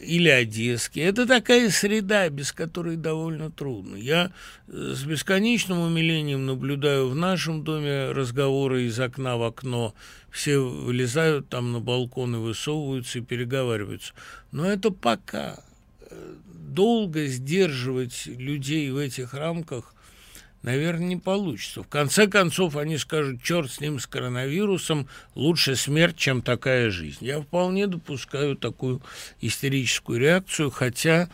или одесские, это такая среда, без которой довольно трудно. Я э, с бесконечным умилением наблюдаю в нашем доме разговоры из окна в окно, все вылезают там на балкон и высовываются и переговариваются. Но это пока долго сдерживать людей в этих рамках, наверное, не получится. В конце концов, они скажут, черт с ним, с коронавирусом, лучше смерть, чем такая жизнь. Я вполне допускаю такую истерическую реакцию, хотя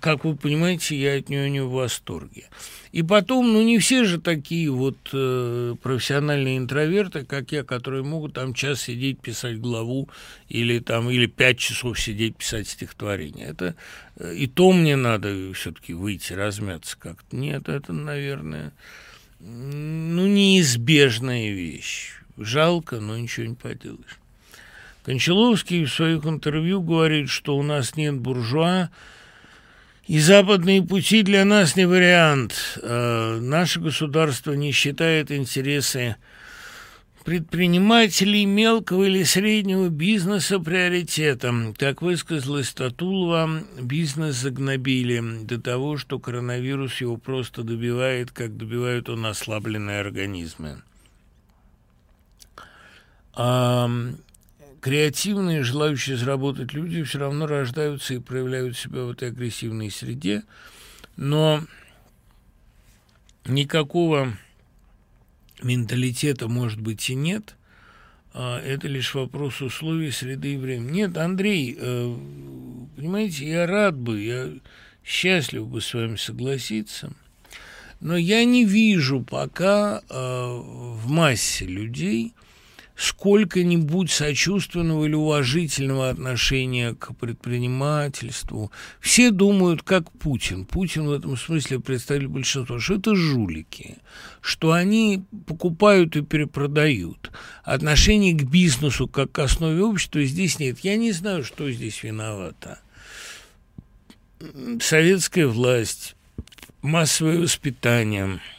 как вы понимаете, я от нее не в восторге. И потом, ну не все же такие вот э, профессиональные интроверты, как я, которые могут там час сидеть писать главу или там или пять часов сидеть писать стихотворение. Это э, и то мне надо все-таки выйти, размяться как-то. Нет, это, наверное, ну неизбежная вещь. Жалко, но ничего не поделаешь. Кончаловский в своих интервью говорит, что у нас нет буржуа, и западные пути для нас не вариант. Э, наше государство не считает интересы предпринимателей мелкого или среднего бизнеса приоритетом. Как высказалась Татулова, бизнес загнобили до того, что коронавирус его просто добивает, как добивают он ослабленные организмы креативные, желающие заработать люди все равно рождаются и проявляют себя в этой агрессивной среде, но никакого менталитета, может быть, и нет. А это лишь вопрос условий, среды и времени. Нет, Андрей, э, понимаете, я рад бы, я счастлив бы с вами согласиться, но я не вижу пока э, в массе людей – сколько-нибудь сочувственного или уважительного отношения к предпринимательству. Все думают, как Путин. Путин в этом смысле представитель большинства, что это жулики, что они покупают и перепродают. Отношение к бизнесу как к основе общества здесь нет. Я не знаю, что здесь виновато. Советская власть, массовое воспитание –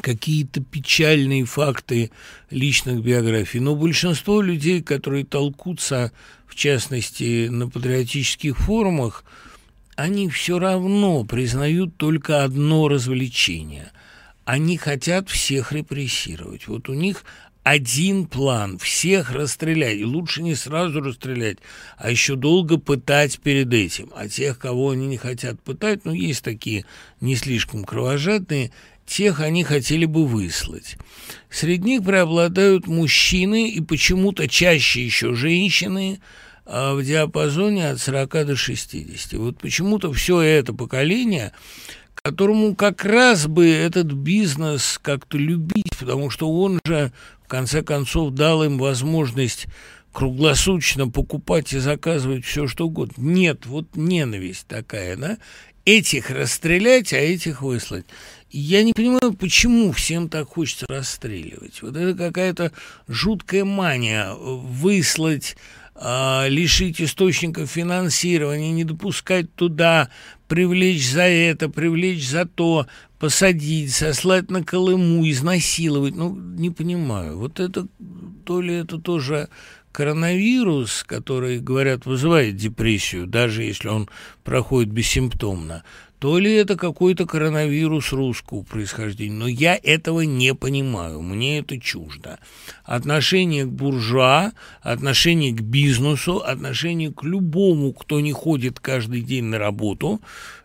какие-то печальные факты личных биографий. Но большинство людей, которые толкутся, в частности, на патриотических форумах, они все равно признают только одно развлечение. Они хотят всех репрессировать. Вот у них один план – всех расстрелять. И лучше не сразу расстрелять, а еще долго пытать перед этим. А тех, кого они не хотят пытать, ну, есть такие не слишком кровожадные – тех они хотели бы выслать. Среди них преобладают мужчины и почему-то чаще еще женщины а в диапазоне от 40 до 60. Вот почему-то все это поколение, которому как раз бы этот бизнес как-то любить, потому что он же, в конце концов, дал им возможность круглосуточно покупать и заказывать все, что угодно. Нет, вот ненависть такая, да, этих расстрелять, а этих выслать. Я не понимаю, почему всем так хочется расстреливать. Вот это какая-то жуткая мания выслать а, лишить источников финансирования, не допускать туда, привлечь за это, привлечь за то, посадить, сослать на Колыму, изнасиловать. Ну, не понимаю. Вот это, то ли это тоже коронавирус, который, говорят, вызывает депрессию, даже если он проходит бессимптомно, то ли это какой-то коронавирус русского происхождения. Но я этого не понимаю, мне это чуждо. Отношение к буржуа, отношение к бизнесу, отношение к любому, кто не ходит каждый день на работу,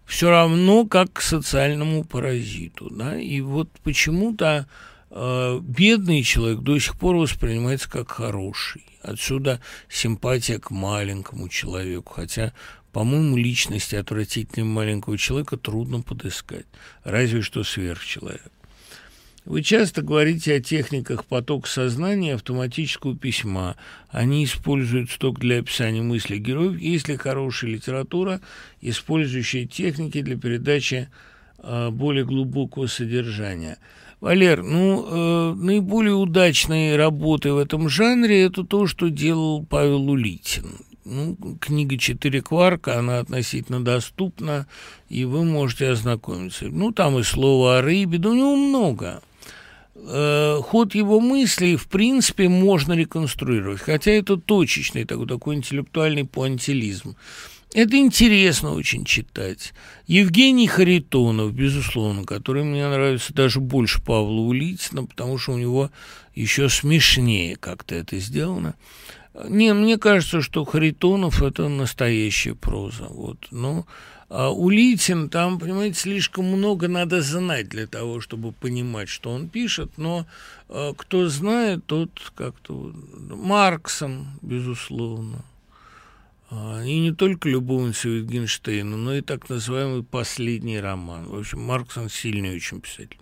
все равно как к социальному паразиту. Да? И вот почему-то бедный человек до сих пор воспринимается как хороший. Отсюда симпатия к маленькому человеку, хотя по-моему, личности отвратительного маленького человека трудно подыскать, разве что сверхчеловек. Вы часто говорите о техниках поток сознания автоматического письма. Они используются только для описания мыслей героев. Есть ли хорошая литература, использующая техники для передачи э, более глубокого содержания? Валер, ну, э, наиболее удачные работы в этом жанре – это то, что делал Павел Улитин. Ну, книга «Четыре кварка», она относительно доступна, и вы можете ознакомиться. Ну, там и слово о рыбе, да у него много. Э, ход его мыслей, в принципе, можно реконструировать, хотя это точечный такой, такой интеллектуальный пуантилизм. Это интересно очень читать. Евгений Харитонов, безусловно, который мне нравится даже больше Павла Улитина, потому что у него еще смешнее как-то это сделано. Не, мне кажется, что Харитонов – это настоящая проза. Вот. Но а Улитин, там, понимаете, слишком много надо знать для того, чтобы понимать, что он пишет, но а, кто знает, тот как-то... Марксом, безусловно. А, и не только любовница Wittgensteina, но и так называемый последний роман. В общем, Марксон сильный очень писатель.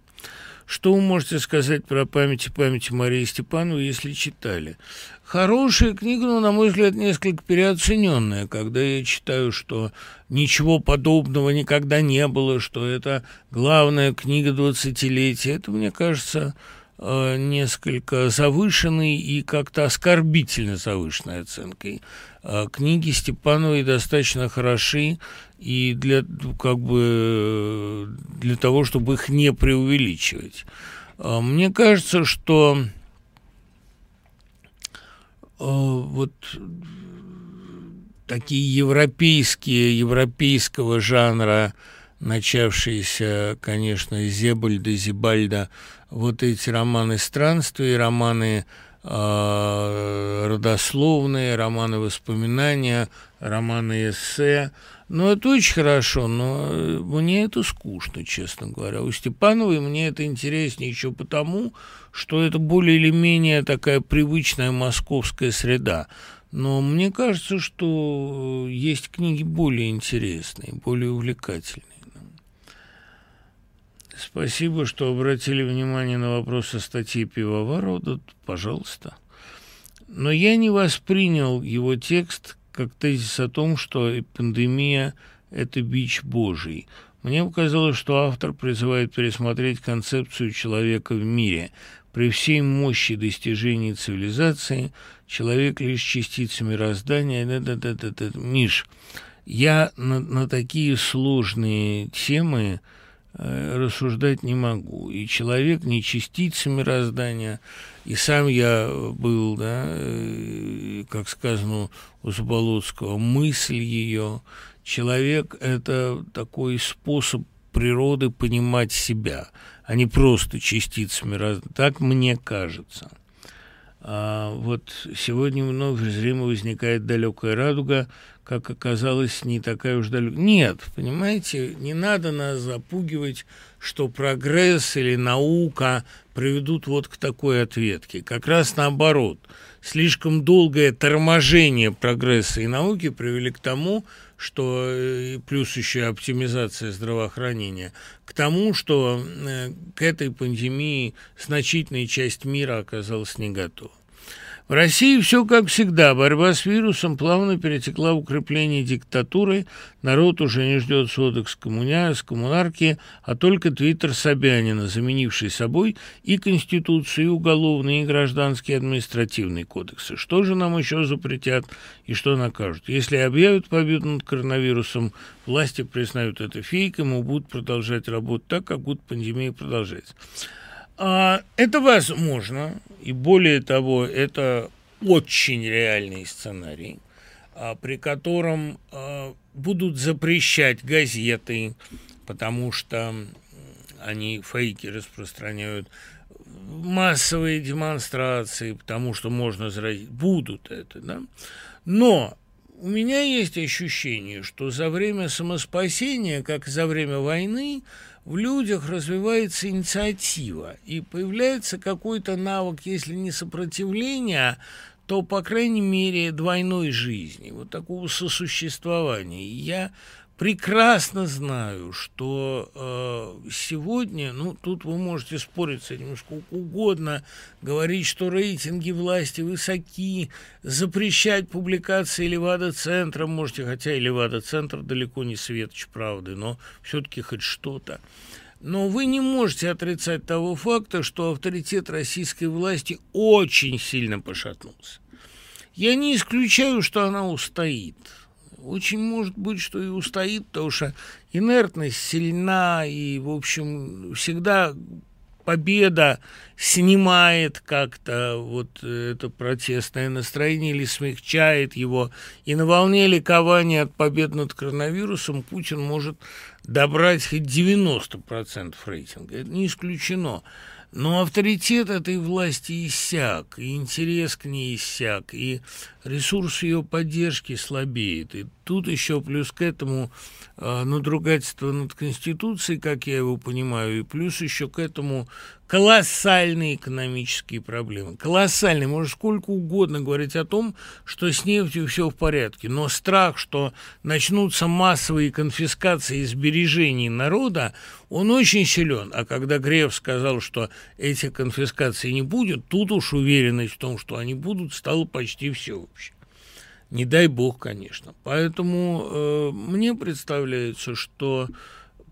Что вы можете сказать про память и память Марии Степановой, если читали? Хорошая книга, но, на мой взгляд, несколько переоцененная, когда я читаю, что ничего подобного никогда не было, что это главная книга двадцатилетия. Это, мне кажется, э, несколько завышенной и как-то оскорбительно завышенной оценкой. А книги Степановой достаточно хороши, и для, как бы, для того, чтобы их не преувеличивать. А, мне кажется, что а, вот такие европейские, европейского жанра, начавшиеся, конечно, Зебальда, Зибальда, вот эти романы странствий, романы родословные, романы воспоминания, романы эссе – ну, это очень хорошо, но э, мне это скучно, честно говоря. У Степановой мне это интереснее еще потому, что это более или менее такая привычная московская среда. Но мне кажется, что э, есть книги более интересные, более увлекательные. Спасибо, что обратили внимание на вопросы статьи Пивоварова. Пожалуйста. Но я не воспринял его текст как тезис о том, что пандемия – это бич Божий. Мне показалось, что автор призывает пересмотреть концепцию человека в мире. При всей мощи достижений цивилизации человек лишь частица мироздания. Да -да -да -да -да. Миш, я на, на такие сложные темы рассуждать не могу. И человек не частица мироздания, и сам я был, да, э, как сказано у Заболоцкого, мысль ее. Человек – это такой способ природы понимать себя, а не просто частица мироздания. Так мне кажется. А вот сегодня вновь зримо возникает далекая радуга, как оказалось, не такая уж далекая. Нет, понимаете, не надо нас запугивать, что прогресс или наука приведут вот к такой ответке. Как раз наоборот. Слишком долгое торможение прогресса и науки привели к тому, что э, плюс еще оптимизация здравоохранения, к тому, что э, к этой пандемии значительная часть мира оказалась не готова. В России все как всегда. Борьба с вирусом плавно перетекла в укрепление диктатуры. Народ уже не ждет сводок с коммуня, с коммунарки, а только твиттер Собянина, заменивший собой и Конституцию, и уголовные, и гражданские, и административные кодексы. Что же нам еще запретят и что накажут? Если объявят победу над коронавирусом, власти признают это фейком и будут продолжать работать так, как будто пандемия продолжается. А, это возможно, и более того, это очень реальный сценарий, а, при котором а, будут запрещать газеты, потому что они фейки распространяют, массовые демонстрации, потому что можно заразить. Будут это, да? Но у меня есть ощущение, что за время самоспасения, как и за время войны, в людях развивается инициатива, и появляется какой-то навык, если не сопротивления, то, по крайней мере, двойной жизни, вот такого сосуществования. И я прекрасно знаю, что э, сегодня, ну, тут вы можете спорить с этим сколько угодно, говорить, что рейтинги власти высоки, запрещать публикации Левада-центра можете, хотя и Левада-центр далеко не светоч правды, но все-таки хоть что-то. Но вы не можете отрицать того факта, что авторитет российской власти очень сильно пошатнулся. Я не исключаю, что она устоит – очень может быть, что и устоит, потому что инертность сильна, и, в общем, всегда победа снимает как-то вот это протестное настроение или смягчает его. И на волне ликования от побед над коронавирусом Путин может добрать хоть 90% рейтинга. Это не исключено. Но авторитет этой власти иссяк, и интерес к ней иссяк, и ресурс ее поддержки слабеет. И тут еще плюс к этому э, надругательство над Конституцией, как я его понимаю, и плюс еще к этому колоссальные экономические проблемы. Колоссальные. Можно сколько угодно говорить о том, что с нефтью все в порядке. Но страх, что начнутся массовые конфискации сбережений народа, он очень силен. А когда Греф сказал, что этих конфискаций не будет, тут уж уверенность в том, что они будут, стало почти все вообще. Не дай бог, конечно. Поэтому э, мне представляется, что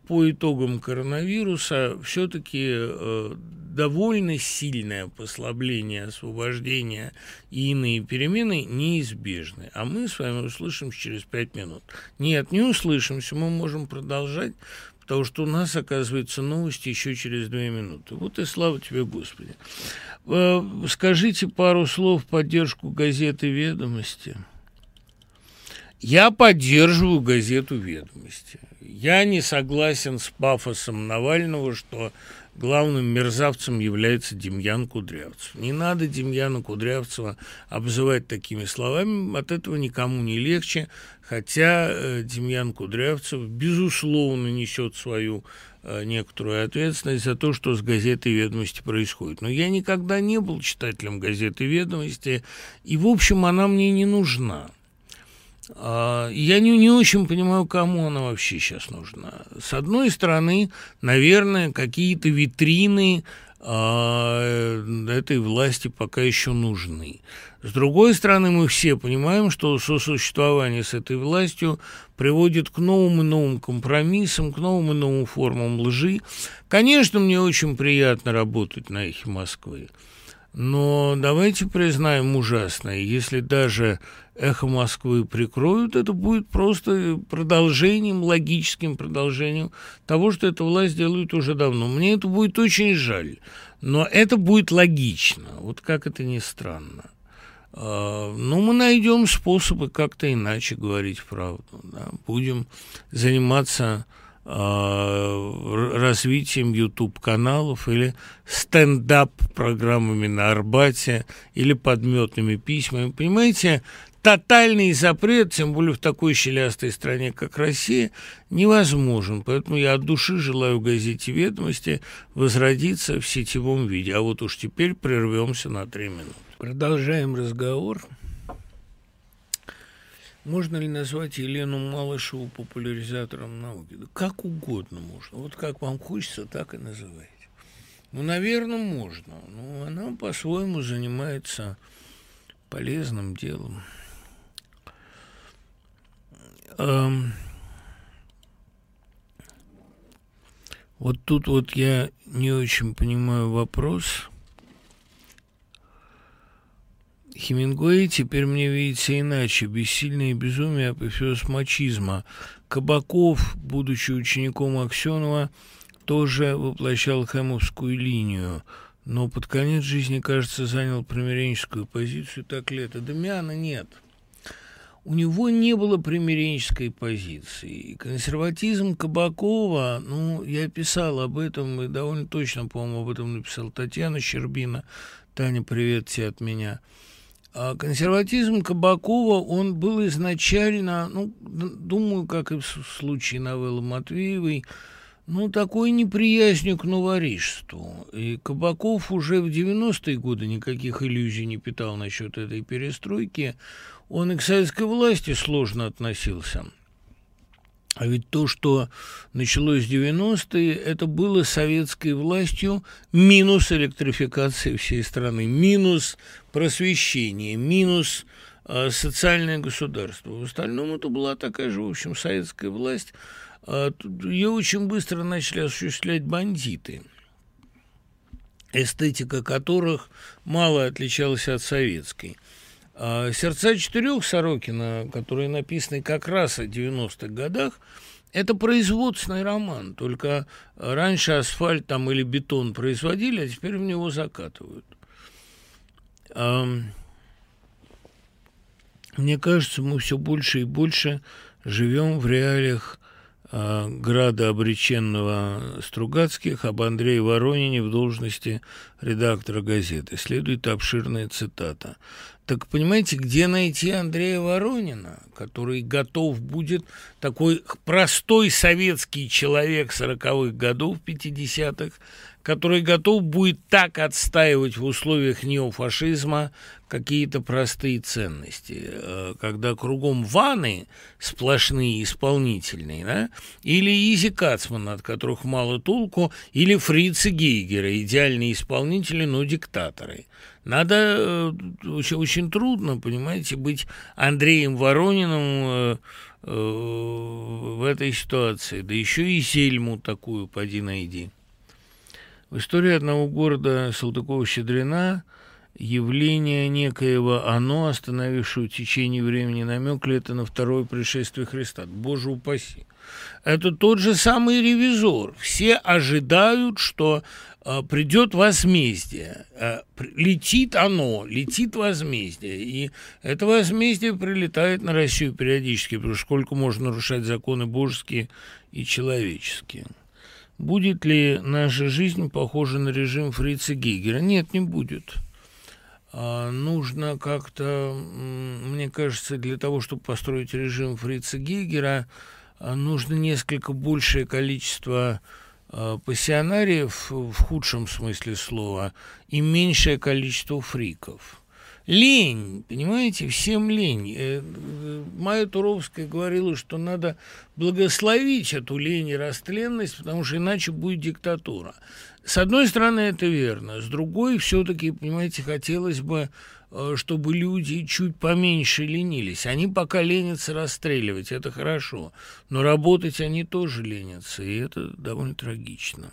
по итогам коронавируса все-таки э, довольно сильное послабление освобождения и иные перемены неизбежны. А мы с вами услышимся через пять минут. Нет, не услышимся, мы можем продолжать, потому что у нас, оказывается, новости еще через две минуты. Вот и слава тебе, Господи. Э, скажите пару слов в поддержку газеты «Ведомости». Я поддерживаю газету «Ведомости». Я не согласен с пафосом Навального, что главным мерзавцем является Демьян Кудрявцев. Не надо Демьяна Кудрявцева обзывать такими словами, от этого никому не легче, хотя э, Демьян Кудрявцев, безусловно, несет свою э, некоторую ответственность за то, что с газетой «Ведомости» происходит. Но я никогда не был читателем газеты «Ведомости», и, в общем, она мне не нужна. А, я не, не очень понимаю, кому она вообще сейчас нужна. С одной стороны, наверное, какие-то витрины э, этой власти пока еще нужны. С другой стороны, мы все понимаем, что сосуществование с этой властью приводит к новым и новым компромиссам, к новым и новым формам лжи. Конечно, мне очень приятно работать на эхе Москвы. Но давайте признаем ужасное, если даже эхо Москвы прикроют, это будет просто продолжением, логическим продолжением того, что эта власть делает уже давно. Мне это будет очень жаль, но это будет логично, вот как это ни странно. А, ну, мы найдем способы как-то иначе говорить правду. Да? Будем заниматься развитием YouTube-каналов или стендап-программами на Арбате или подметными письмами. Понимаете, тотальный запрет, тем более в такой щелястой стране, как Россия, невозможен. Поэтому я от души желаю газете «Ведомости» возродиться в сетевом виде. А вот уж теперь прервемся на три минуты. Продолжаем разговор. Можно ли назвать Елену Малышеву популяризатором науки? Да как угодно можно. Вот как вам хочется, так и называйте. Ну, наверное, можно. Но она по-своему занимается полезным делом. Эм, вот тут вот я не очень понимаю вопрос. Хемингуэй теперь мне видится иначе. Бессильное безумие, апофеоз мачизма. Кабаков, будучи учеником Аксенова, тоже воплощал хэмовскую линию, но под конец жизни, кажется, занял примиренческую позицию. Так ли это? Дамиана нет. У него не было примиренческой позиции. Консерватизм Кабакова, ну, я писал об этом, и довольно точно, по-моему, об этом написала Татьяна Щербина. Таня, привет тебе от меня. А консерватизм Кабакова, он был изначально, ну, думаю, как и в случае новеллы Матвеевой, ну, такой неприязнью к новорижству. И Кабаков уже в 90-е годы никаких иллюзий не питал насчет этой перестройки. Он и к советской власти сложно относился. А ведь то, что началось в 90-е, это было советской властью минус электрификации всей страны, минус просвещение, минус э, социальное государство. В остальном это была такая же, в общем, советская власть – а, ее очень быстро начали осуществлять бандиты, эстетика которых мало отличалась от советской. А «Сердца четырех» Сорокина, которые написаны как раз о 90-х годах, это производственный роман, только раньше асфальт там или бетон производили, а теперь в него закатывают. Мне кажется, мы все больше и больше живем в реалиях Э, града обреченного Стругацких об Андрее Воронине в должности редактора газеты. Следует обширная цитата. Так понимаете, где найти Андрея Воронина, который готов будет, такой простой советский человек сороковых годов, 50-х, который готов будет так отстаивать в условиях неофашизма какие-то простые ценности, э, когда кругом ваны сплошные исполнительные, да? или Изи Кацман, от которых мало толку, или Фрица Гейгера, идеальные исполнители, но диктаторы. Надо, э, очень, очень трудно, понимаете, быть Андреем Ворониным э, в этой ситуации, да еще и Сельму такую, поди найди. В истории одного города Салтыкова-Щедрина явление некоего «оно», остановившего течение времени, намек ли это на второе пришествие Христа? Боже упаси! Это тот же самый ревизор. Все ожидают, что э, придет возмездие. Э, летит оно, летит возмездие. И это возмездие прилетает на Россию периодически, потому что сколько можно нарушать законы божеские и человеческие. Будет ли наша жизнь похожа на режим Фрица Гейгера? Нет, не будет. А, нужно как-то, мне кажется, для того, чтобы построить режим Фрица Гейгера, а, нужно несколько большее количество а, пассионариев в худшем смысле слова и меньшее количество фриков. Лень, понимаете, всем лень. Э, э, Майя Туровская говорила, что надо благословить эту лень и растленность, потому что иначе будет диктатура. С одной стороны, это верно. С другой, все-таки, понимаете, хотелось бы, э, чтобы люди чуть поменьше ленились. Они пока ленятся расстреливать, это хорошо. Но работать они тоже ленятся, и это довольно трагично.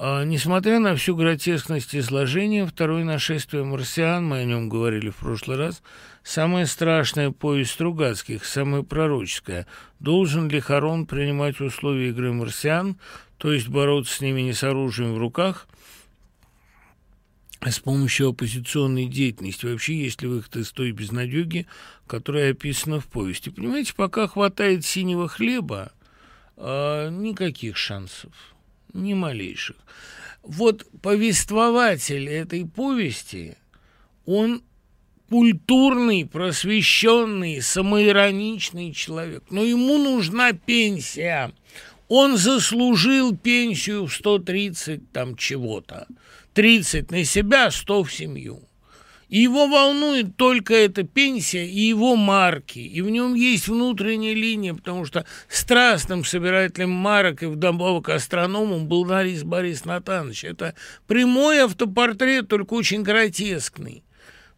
А, несмотря на всю гротескность изложения, второе нашествие марсиан, мы о нем говорили в прошлый раз, самая страшная повесть Стругацких, самая пророческая. Должен ли Харон принимать условия игры марсиан, то есть бороться с ними не с оружием в руках, с помощью оппозиционной деятельности. Вообще, есть ли выход из той безнадеги, которая описана в повести? Понимаете, пока хватает синего хлеба, а, никаких шансов ни малейших. Вот повествователь этой повести, он культурный, просвещенный, самоироничный человек. Но ему нужна пенсия. Он заслужил пенсию в 130 там чего-то. 30 на себя, 100 в семью. И его волнует только эта пенсия и его марки. И в нем есть внутренняя линия, потому что страстным собирателем марок и вдобавок астрономом был Борис Борис Натанович. Это прямой автопортрет, только очень гротескный.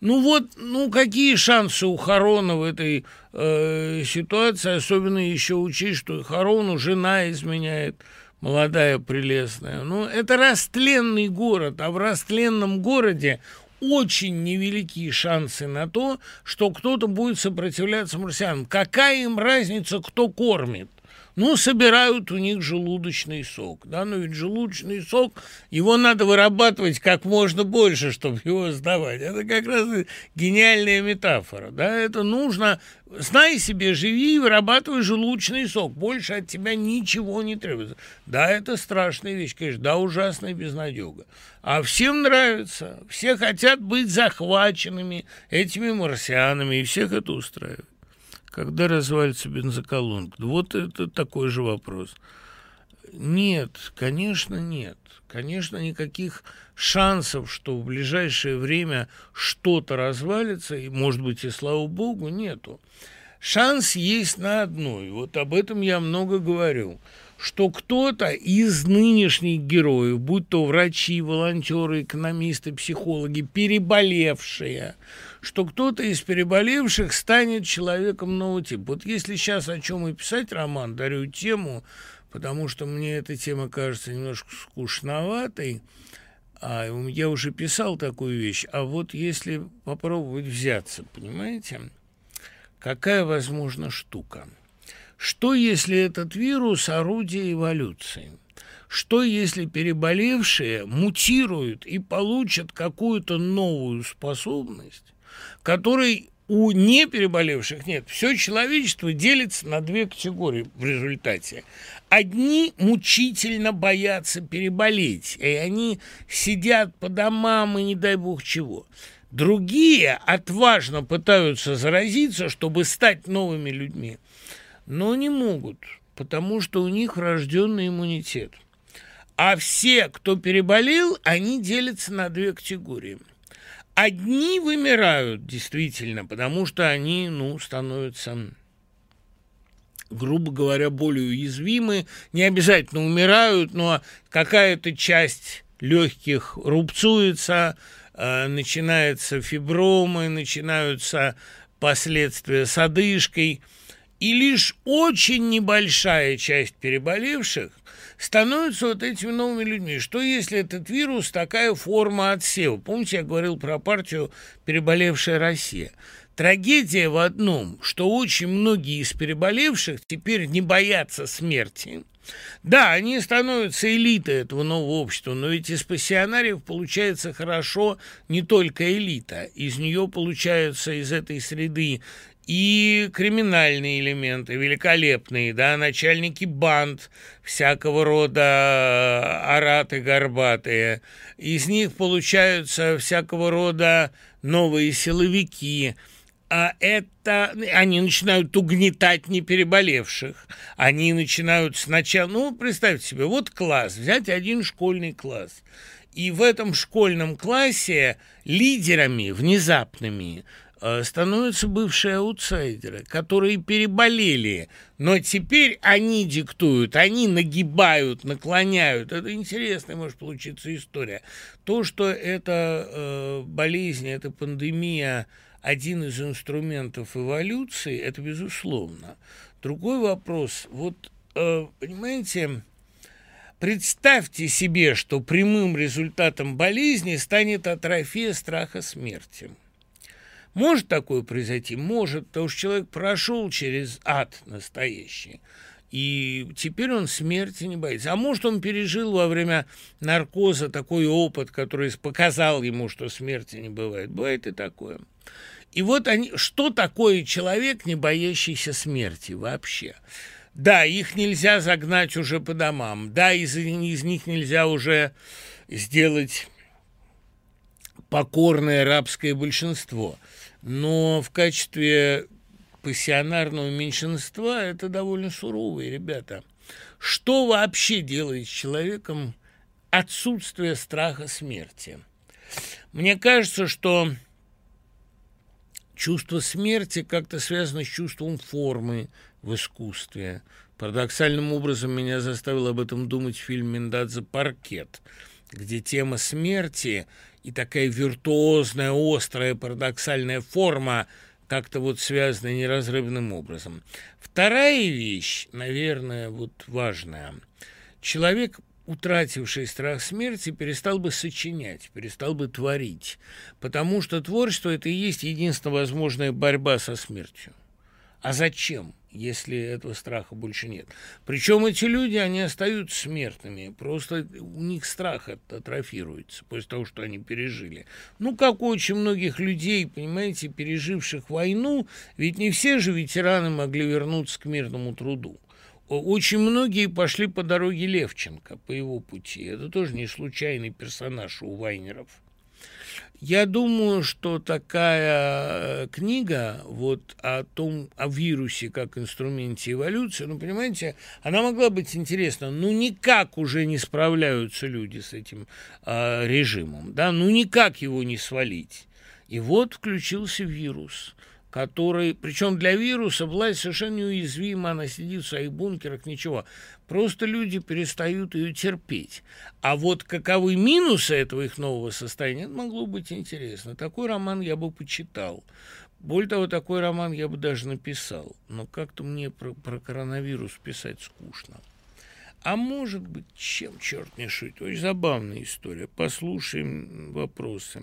Ну вот, ну какие шансы у Харона в этой э, ситуации, особенно еще учесть, что Харону жена изменяет, молодая, прелестная. Ну, это растленный город, а в растленном городе очень невеликие шансы на то, что кто-то будет сопротивляться марсианам. Какая им разница, кто кормит? Ну, собирают у них желудочный сок, да, но ведь желудочный сок, его надо вырабатывать как можно больше, чтобы его сдавать. Это как раз гениальная метафора, да, это нужно, знай себе, живи и вырабатывай желудочный сок, больше от тебя ничего не требуется. Да, это страшная вещь, конечно, да, ужасная безнадега. А всем нравится, все хотят быть захваченными этими марсианами, и всех это устраивает. Когда развалится бензоколонка? Вот это такой же вопрос. Нет, конечно, нет. Конечно, никаких шансов, что в ближайшее время что-то развалится, и, может быть, и слава богу, нету. Шанс есть на одно, и вот об этом я много говорю, что кто-то из нынешних героев, будь то врачи, волонтеры, экономисты, психологи, переболевшие, что кто-то из переболевших станет человеком нового типа. Вот если сейчас о чем и писать роман, дарю тему, потому что мне эта тема кажется немножко скучноватой, а я уже писал такую вещь, а вот если попробовать взяться, понимаете, какая возможна штука? Что, если этот вирус – орудие эволюции? Что, если переболевшие мутируют и получат какую-то новую способность, которой у непереболевших нет. Все человечество делится на две категории в результате. Одни мучительно боятся переболеть, и они сидят по домам и не дай бог чего. Другие отважно пытаются заразиться, чтобы стать новыми людьми, но не могут, потому что у них врожденный иммунитет. А все, кто переболел, они делятся на две категории – Одни вымирают действительно, потому что они, ну, становятся грубо говоря, более уязвимы, не обязательно умирают, но какая-то часть легких рубцуется, э, начинаются фибромы, начинаются последствия с одышкой, и лишь очень небольшая часть переболевших становятся вот этими новыми людьми. Что если этот вирус такая форма отсева? Помните, я говорил про партию «Переболевшая Россия»? Трагедия в одном, что очень многие из переболевших теперь не боятся смерти. Да, они становятся элитой этого нового общества, но ведь из пассионариев получается хорошо не только элита. Из нее получаются из этой среды и криминальные элементы великолепные, да, начальники банд всякого рода араты горбатые. Из них получаются всякого рода новые силовики, а это они начинают угнетать непереболевших. Они начинают сначала, ну, представьте себе, вот класс, взять один школьный класс. И в этом школьном классе лидерами внезапными Э, становятся бывшие аутсайдеры, которые переболели, но теперь они диктуют, они нагибают, наклоняют. Это интересная может получиться история. То, что эта э, болезнь, эта пандемия один из инструментов эволюции, это безусловно. Другой вопрос, вот, э, понимаете, представьте себе, что прямым результатом болезни станет атрофия страха смерти – может такое произойти? Может, потому что человек прошел через ад настоящий. И теперь он смерти не боится. А может, он пережил во время наркоза такой опыт, который показал ему, что смерти не бывает. Бывает и такое. И вот они, что такое человек, не боящийся смерти вообще? Да, их нельзя загнать уже по домам. Да, из, из них нельзя уже сделать покорное рабское большинство – но в качестве пассионарного меньшинства это довольно суровые ребята. Что вообще делает с человеком отсутствие страха смерти? Мне кажется, что чувство смерти как-то связано с чувством формы в искусстве. Парадоксальным образом меня заставил об этом думать фильм Мендадзе «Паркет», где тема смерти и такая виртуозная, острая, парадоксальная форма, как-то вот связаны неразрывным образом. Вторая вещь, наверное, вот важная. Человек утративший страх смерти, перестал бы сочинять, перестал бы творить, потому что творчество – это и есть единственная возможная борьба со смертью. А зачем, если этого страха больше нет? Причем эти люди, они остаются смертными, просто у них страх атрофируется после того, что они пережили. Ну, как у очень многих людей, понимаете, переживших войну, ведь не все же ветераны могли вернуться к мирному труду очень многие пошли по дороге Левченко, по его пути. Это тоже не случайный персонаж у Вайнеров. Я думаю, что такая э, книга вот о том, о вирусе как инструменте эволюции, ну, понимаете, она могла быть интересна, ну, никак уже не справляются люди с этим э, режимом, да, ну, никак его не свалить. И вот включился вирус – который, причем для вируса власть совершенно неуязвима, она сидит в своих бункерах, ничего. Просто люди перестают ее терпеть. А вот каковы минусы этого их нового состояния, это могло быть интересно. Такой роман я бы почитал. Более того, такой роман я бы даже написал. Но как-то мне про, про коронавирус писать скучно. А может быть, чем черт не шутит? Очень забавная история. Послушаем вопросы.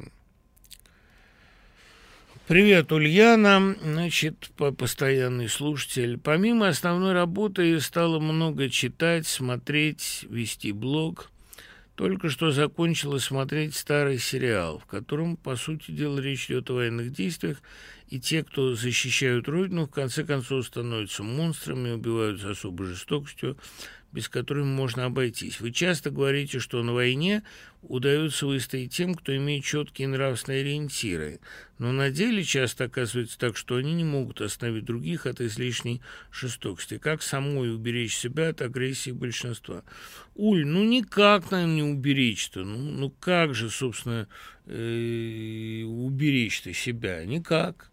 Привет, Ульяна. Значит, постоянный слушатель. Помимо основной работы стало много читать, смотреть, вести блог. Только что закончила смотреть старый сериал, в котором, по сути дела, речь идет о военных действиях, и те, кто защищают Родину, в конце концов становятся монстрами, убивают с особой жестокостью, без которой можно обойтись. Вы часто говорите, что на войне удается выстоять тем, кто имеет четкие нравственные ориентиры, но на деле часто оказывается так, что они не могут остановить других от излишней жестокости. Как самой уберечь себя от агрессии большинства? Уль, ну никак, наверное, не уберечь-то. Ну, ну как же, собственно, э, уберечь-то себя? Никак.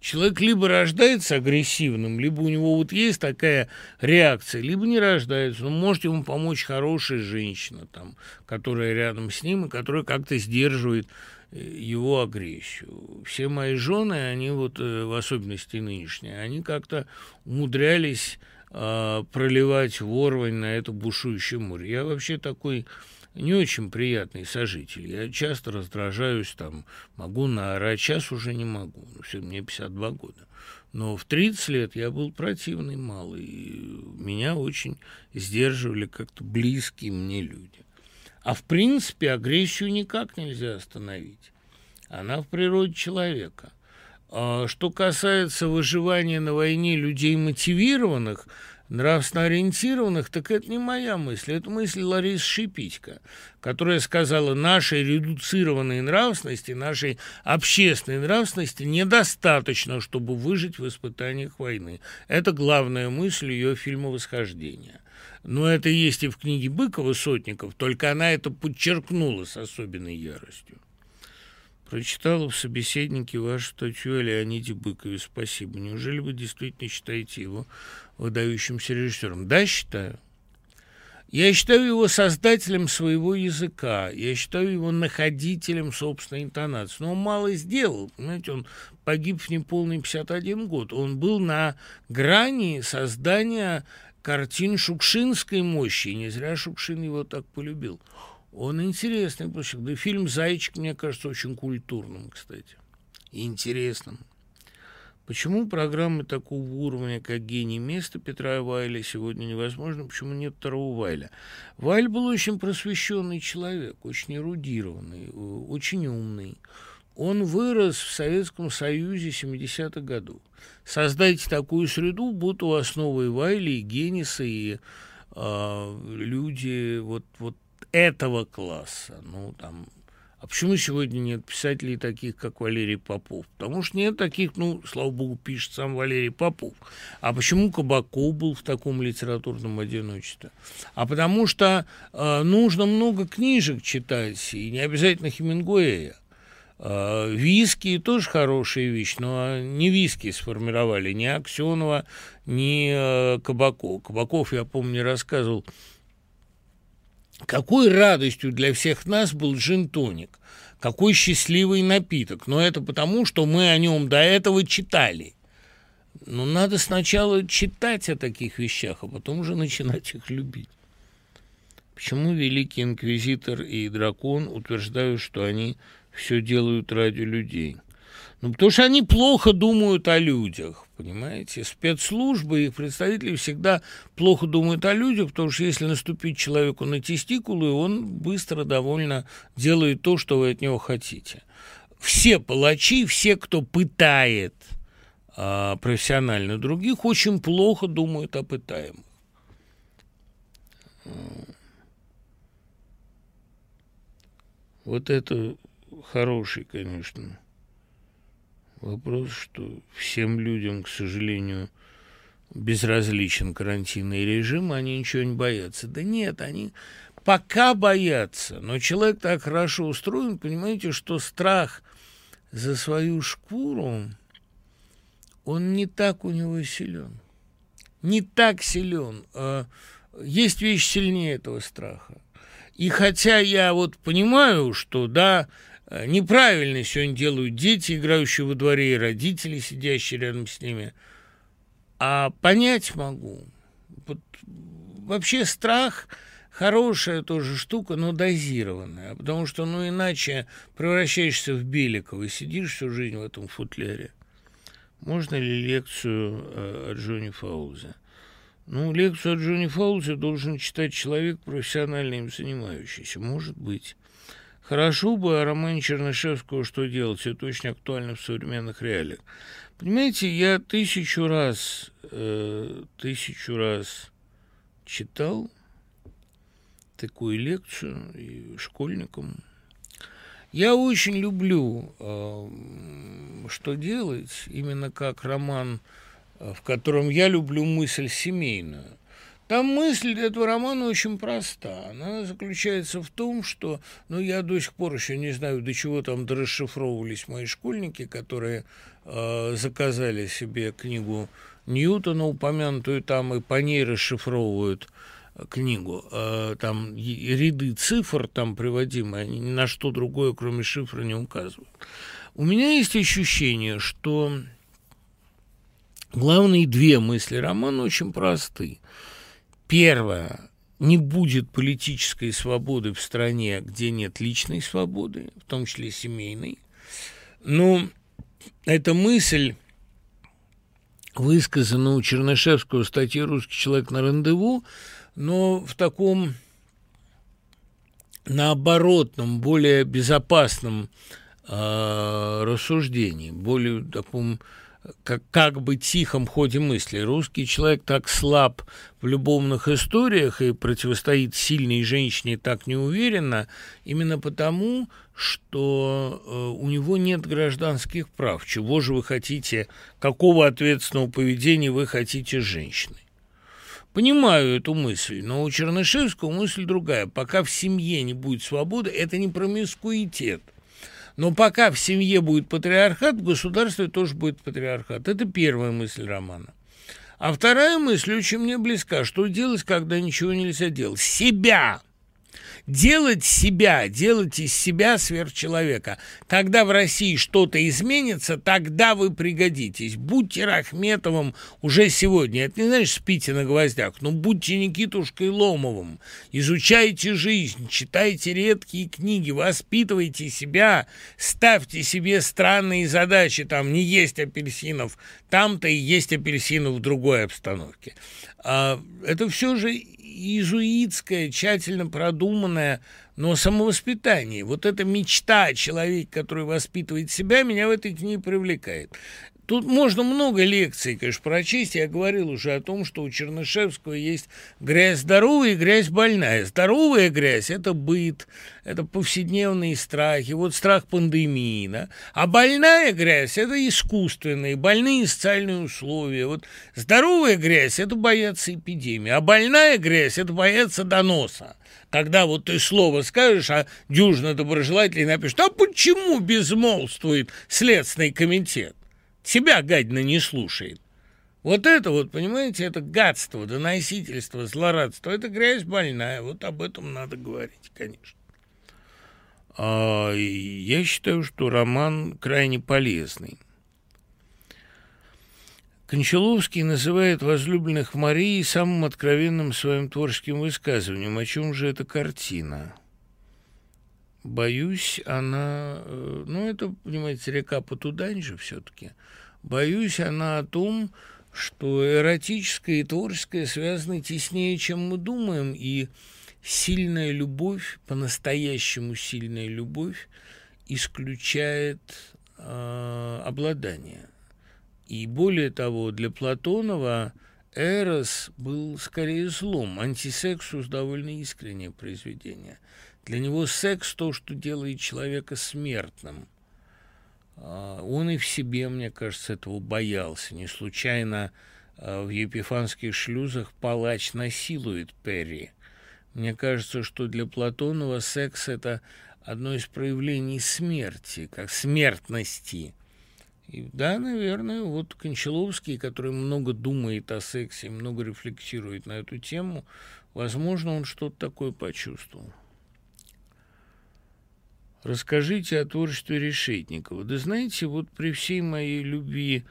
Человек либо рождается агрессивным, либо у него вот есть такая реакция, либо не рождается. Ну, может ему помочь хорошая женщина, там, которая рядом с ним и которая как-то сдерживает э, его агрессию. Все мои жены, они вот, э, в особенности нынешние, они как-то умудрялись э, проливать ворвань на это бушующее море. Я вообще такой не очень приятный сожитель. Я часто раздражаюсь, там, могу наорать, сейчас уже не могу, ну, все, мне 52 года. Но в 30 лет я был противный малый, и меня очень сдерживали как-то близкие мне люди. А в принципе агрессию никак нельзя остановить. Она в природе человека. А что касается выживания на войне людей мотивированных, нравственно ориентированных, так это не моя мысль, это мысль Ларисы Шипитько, которая сказала, нашей редуцированной нравственности, нашей общественной нравственности недостаточно, чтобы выжить в испытаниях войны. Это главная мысль ее фильма «Восхождение». Но это есть и в книге Быкова «Сотников», только она это подчеркнула с особенной яростью. Прочитала в собеседнике вашу статью о Леониде Быкове. Спасибо. Неужели вы действительно считаете его выдающимся режиссером? Да, считаю. Я считаю его создателем своего языка, я считаю его находителем собственной интонации. Но он мало сделал, понимаете, он погиб в неполный 51 год. Он был на грани создания картин шукшинской мощи, и не зря Шукшин его так полюбил. Он интересный. Да фильм «Зайчик» мне кажется очень культурным, кстати, и интересным. Почему программы такого уровня, как «Гений места» Петра Вайля сегодня невозможно? Почему нет второго Вайля? Вайль был очень просвещенный человек, очень эрудированный, очень умный. Он вырос в Советском Союзе 70-х годов. Создайте такую среду, будут у вас новые Вайли, и Гениса, и э, люди вот, вот этого класса. Ну, там, а почему сегодня нет писателей таких, как Валерий Попов? Потому что нет таких, ну, слава богу, пишет сам Валерий Попов. А почему Кабаков был в таком литературном одиночестве? А потому что э, нужно много книжек читать, и не обязательно Хемингуэя. Э, виски тоже хорошая вещь, но не виски сформировали ни Аксенова, ни э, Кабаков. Кабаков, я помню, рассказывал, какой радостью для всех нас был джин-тоник, какой счастливый напиток. Но это потому, что мы о нем до этого читали. Но надо сначала читать о таких вещах, а потом уже начинать их любить. Почему великий инквизитор и дракон утверждают, что они все делают ради людей? Ну, потому что они плохо думают о людях, понимаете? Спецслужбы, их представители всегда плохо думают о людях, потому что если наступить человеку на тестикулы, он быстро довольно делает то, что вы от него хотите. Все палачи, все, кто пытает а, профессионально других, очень плохо думают о пытаемых. Вот это хороший, конечно, вопрос, что всем людям, к сожалению, безразличен карантинный режим, они ничего не боятся. Да нет, они пока боятся, но человек так хорошо устроен, понимаете, что страх за свою шкуру, он не так у него силен. Не так силен. А есть вещь сильнее этого страха. И хотя я вот понимаю, что, да, неправильно сегодня делают дети, играющие во дворе, и родители, сидящие рядом с ними, а понять могу. Вот вообще страх хорошая тоже штука, но дозированная, потому что, ну, иначе превращаешься в Беликова и сидишь всю жизнь в этом футляре. Можно ли лекцию э, о Джонни Фаузе? Ну, лекцию о Джонни Фаулзе должен читать человек, профессионально им занимающийся. Может быть. Хорошо бы о романе Чернышевского «Что делать?» Это очень актуально в современных реалиях. Понимаете, я тысячу раз, э, тысячу раз читал такую лекцию и школьникам. Я очень люблю э, «Что делать?» именно как роман в котором я люблю мысль семейную. Там мысль этого романа очень проста. Она заключается в том, что, ну, я до сих пор еще не знаю, до чего там дорасшифровывались мои школьники, которые э, заказали себе книгу Ньютона, упомянутую там, и по ней расшифровывают книгу. Э, там ряды цифр там приводимые, они ни на что другое, кроме шифра, не указывают. У меня есть ощущение, что Главные две мысли романа очень просты. Первое. Не будет политической свободы в стране, где нет личной свободы, в том числе семейной. Но эта мысль высказана у Чернышевского в статье «Русский человек на рандеву», но в таком наоборотном, более безопасном э, рассуждении, более таком как, как бы тихом ходе мысли. Русский человек так слаб в любовных историях и противостоит сильной женщине так неуверенно, именно потому, что э, у него нет гражданских прав. Чего же вы хотите, какого ответственного поведения вы хотите с женщиной? Понимаю эту мысль, но у Чернышевского мысль другая. Пока в семье не будет свободы, это не промискуитет – но пока в семье будет патриархат, в государстве тоже будет патриархат. Это первая мысль романа. А вторая мысль очень мне близка. Что делать, когда ничего нельзя делать? Себя делать себя, делать из себя сверхчеловека. Когда в России что-то изменится, тогда вы пригодитесь. Будьте Рахметовым уже сегодня. Это не значит спите на гвоздях, но будьте Никитушкой Ломовым. Изучайте жизнь, читайте редкие книги, воспитывайте себя, ставьте себе странные задачи. Там не есть апельсинов, там-то и есть апельсинов в другой обстановке. А это все же иезуитское, тщательно продуманное, но самовоспитание. Вот эта мечта человека, который воспитывает себя, меня в этой книге привлекает. Тут можно много лекций, конечно, прочесть. Я говорил уже о том, что у Чернышевского есть грязь здоровая и грязь больная. Здоровая грязь – это быт, это повседневные страхи, вот страх пандемии. Да? А больная грязь – это искусственные, больные социальные условия. Вот здоровая грязь – это бояться эпидемии, а больная грязь – это бояться доноса когда вот ты слово скажешь, а дюжина доброжелателей напишет, а почему безмолвствует Следственный комитет? Себя гадина не слушает. Вот это вот, понимаете, это гадство, доносительство, злорадство, это грязь больная, вот об этом надо говорить, конечно. А, я считаю, что роман крайне полезный. Кончаловский называет возлюбленных Марии самым откровенным своим творческим высказыванием. О чем же эта картина? Боюсь, она... Э, ну, это, понимаете, река Потудань же все-таки. Боюсь, она о том, что эротическое и творческое связаны теснее, чем мы думаем, и сильная любовь, по-настоящему сильная любовь, исключает э, обладание. И более того, для Платонова Эрос был скорее злом, антисексус довольно искреннее произведение. Для него секс то, что делает человека смертным. А, он и в себе, мне кажется, этого боялся. Не случайно а, в епифанских шлюзах палач насилует Перри. Мне кажется, что для Платонова секс – это одно из проявлений смерти, как смертности – и да, наверное, вот Кончаловский, который много думает о сексе, много рефлексирует на эту тему, возможно, он что-то такое почувствовал. Расскажите о творчестве Решетникова. Да знаете, вот при всей моей любви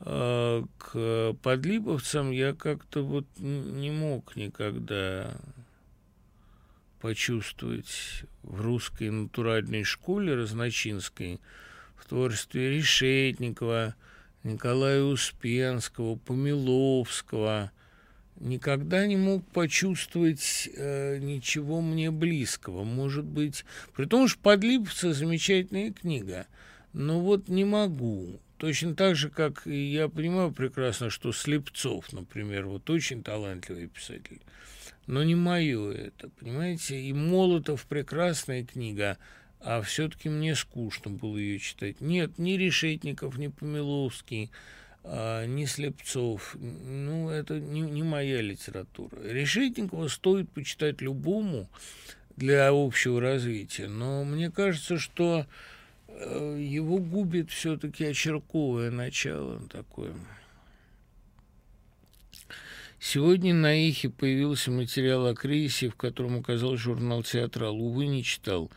э, к подлиповцам я как-то вот не мог никогда почувствовать в русской натуральной школе разночинской – в творчестве Решетникова, Николая Успенского, Помиловского, никогда не мог почувствовать э, ничего мне близкого. Может быть, при том, что «Подлиповцы» – замечательная книга, но вот не могу. Точно так же, как и я понимаю прекрасно, что Слепцов, например, вот очень талантливый писатель, но не мое это, понимаете? И Молотов – прекрасная книга – а все-таки мне скучно было ее читать. Нет, ни Решетников, ни Помиловский, а, ни Слепцов. Ну, это не, не моя литература. Решетникова стоит почитать любому для общего развития, но мне кажется, что э, его губит все-таки очерковое начало такое. Сегодня на Ихе появился материал о кризисе, в котором указал журнал «Театрал». Увы, не читал.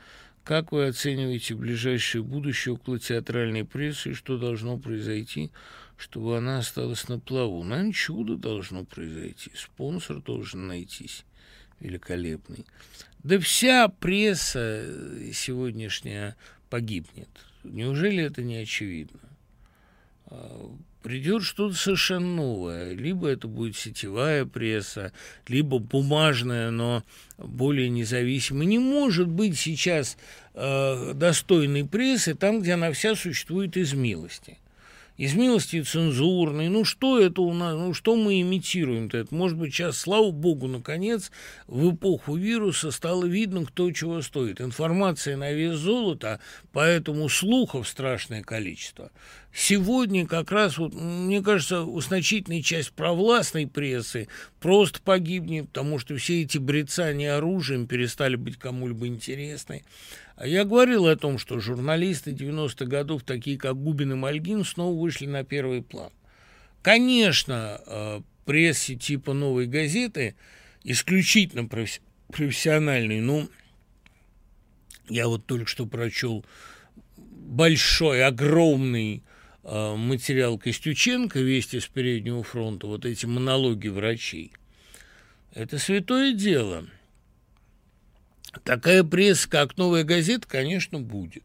Как вы оцениваете ближайшее будущее около театральной прессы и что должно произойти, чтобы она осталась на плаву? Наверное, чудо должно произойти. Спонсор должен найтись великолепный. Да вся пресса сегодняшняя погибнет. Неужели это не очевидно? А, придет что-то совершенно новое. Либо это будет сетевая пресса, либо бумажная, но более независимая. Не может быть сейчас э, достойной прессы там, где она вся существует из милости из милости цензурной. Ну, что это у нас, ну, что мы имитируем-то? Это, может быть, сейчас, слава богу, наконец, в эпоху вируса стало видно, кто чего стоит. Информация на вес золота, поэтому слухов страшное количество. Сегодня как раз, вот, мне кажется, значительная часть провластной прессы просто погибнет, потому что все эти брецания оружием перестали быть кому-либо интересны. Я говорил о том, что журналисты 90-х годов, такие как Губин и Мальгин, снова вышли на первый план. Конечно, э, прессе типа «Новой газеты» исключительно профессиональный, ну, я вот только что прочел большой, огромный э, материал Костюченко «Вести с переднего фронта», вот эти монологи врачей. Это святое дело – Такая пресса, как «Новая газета», конечно, будет.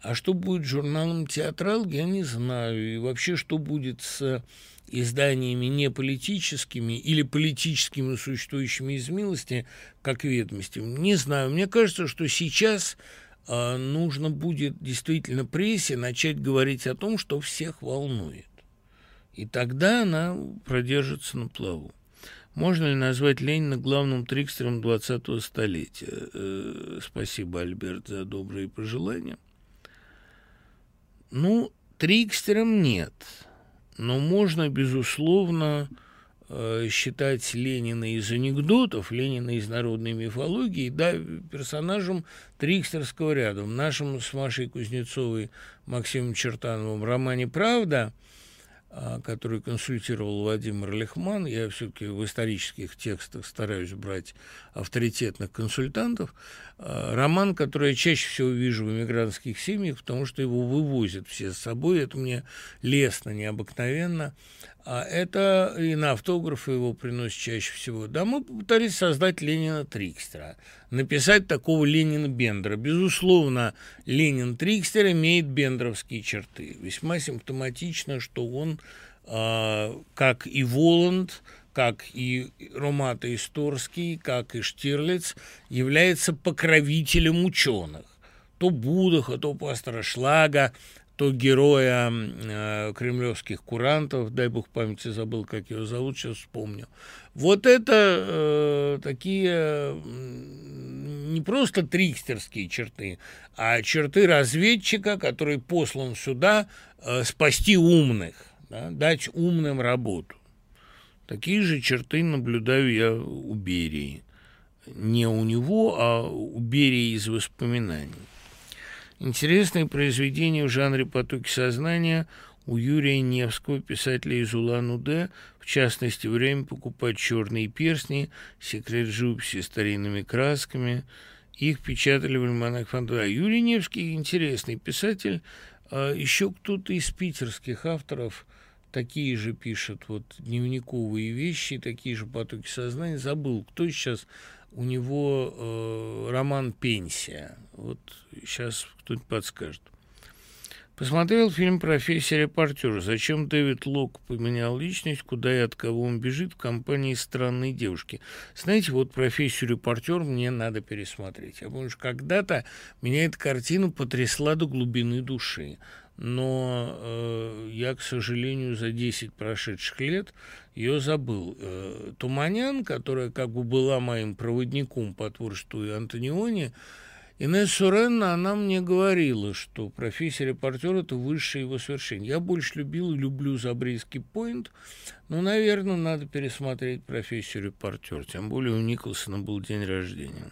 А что будет с журналом «Театрал», я не знаю. И вообще, что будет с изданиями не политическими или политическими, существующими из милости, как ведомости, не знаю. Мне кажется, что сейчас э, нужно будет действительно прессе начать говорить о том, что всех волнует. И тогда она продержится на плаву. Можно ли назвать Ленина главным трикстером 20-го столетия? Э, спасибо, Альберт, за добрые пожелания. Ну, трикстером нет, но можно, безусловно, э, считать Ленина из анекдотов, Ленина из народной мифологии, да, персонажем трикстерского ряда. В нашем с Машей Кузнецовой, Максимом Чертановым романе «Правда» а, который консультировал Владимир Лехман. Я все-таки в исторических текстах стараюсь брать авторитетных консультантов. А, роман, который я чаще всего вижу в эмигрантских семьях, потому что его вывозят все с собой. Это мне лестно, необыкновенно. А это и на автографы его приносят чаще всего. Да, мы попытались создать Ленина Трикстера, написать такого Ленина Бендера. Безусловно, Ленин Трикстер имеет бендеровские черты. Весьма симптоматично, что он, э, как и Воланд, как и Ромата Исторский, как и Штирлиц, является покровителем ученых то Будаха, то пастора Шлага, то героя э, кремлевских курантов, дай бог памяти забыл, как его зовут, сейчас вспомню. Вот это э, такие не просто трикстерские черты, а черты разведчика, который послан сюда э, спасти умных, да, дать умным работу. Такие же черты наблюдаю я у Берии. Не у него, а у Берии из воспоминаний. Интересные произведения в жанре «Потоки сознания» у Юрия Невского, писателя из Улан-Удэ, в частности, «Время покупать черные перстни», «Секрет живописи старинными красками». Их печатали в альманах Фонда. Юрий Невский интересный писатель. А еще кто-то из питерских авторов такие же пишет вот дневниковые вещи, такие же потоки сознания. Забыл, кто сейчас у него э, роман «Пенсия». Вот сейчас кто-нибудь подскажет. Посмотрел фильм «Профессия репортера». Зачем Дэвид Лок поменял личность, куда и от кого он бежит в компании странной девушки. Знаете, вот профессию репортер мне надо пересмотреть. Я помню, что когда-то меня эта картина потрясла до глубины души но э, я, к сожалению, за 10 прошедших лет ее забыл. Э, Туманян, которая как бы была моим проводником по творчеству Антониони, Инесса Суренна, она мне говорила, что профессия репортера – это высшее его свершение. Я больше любил и люблю Забрийский поинт, но, наверное, надо пересмотреть профессию репортера. Тем более у Николсона был день рождения.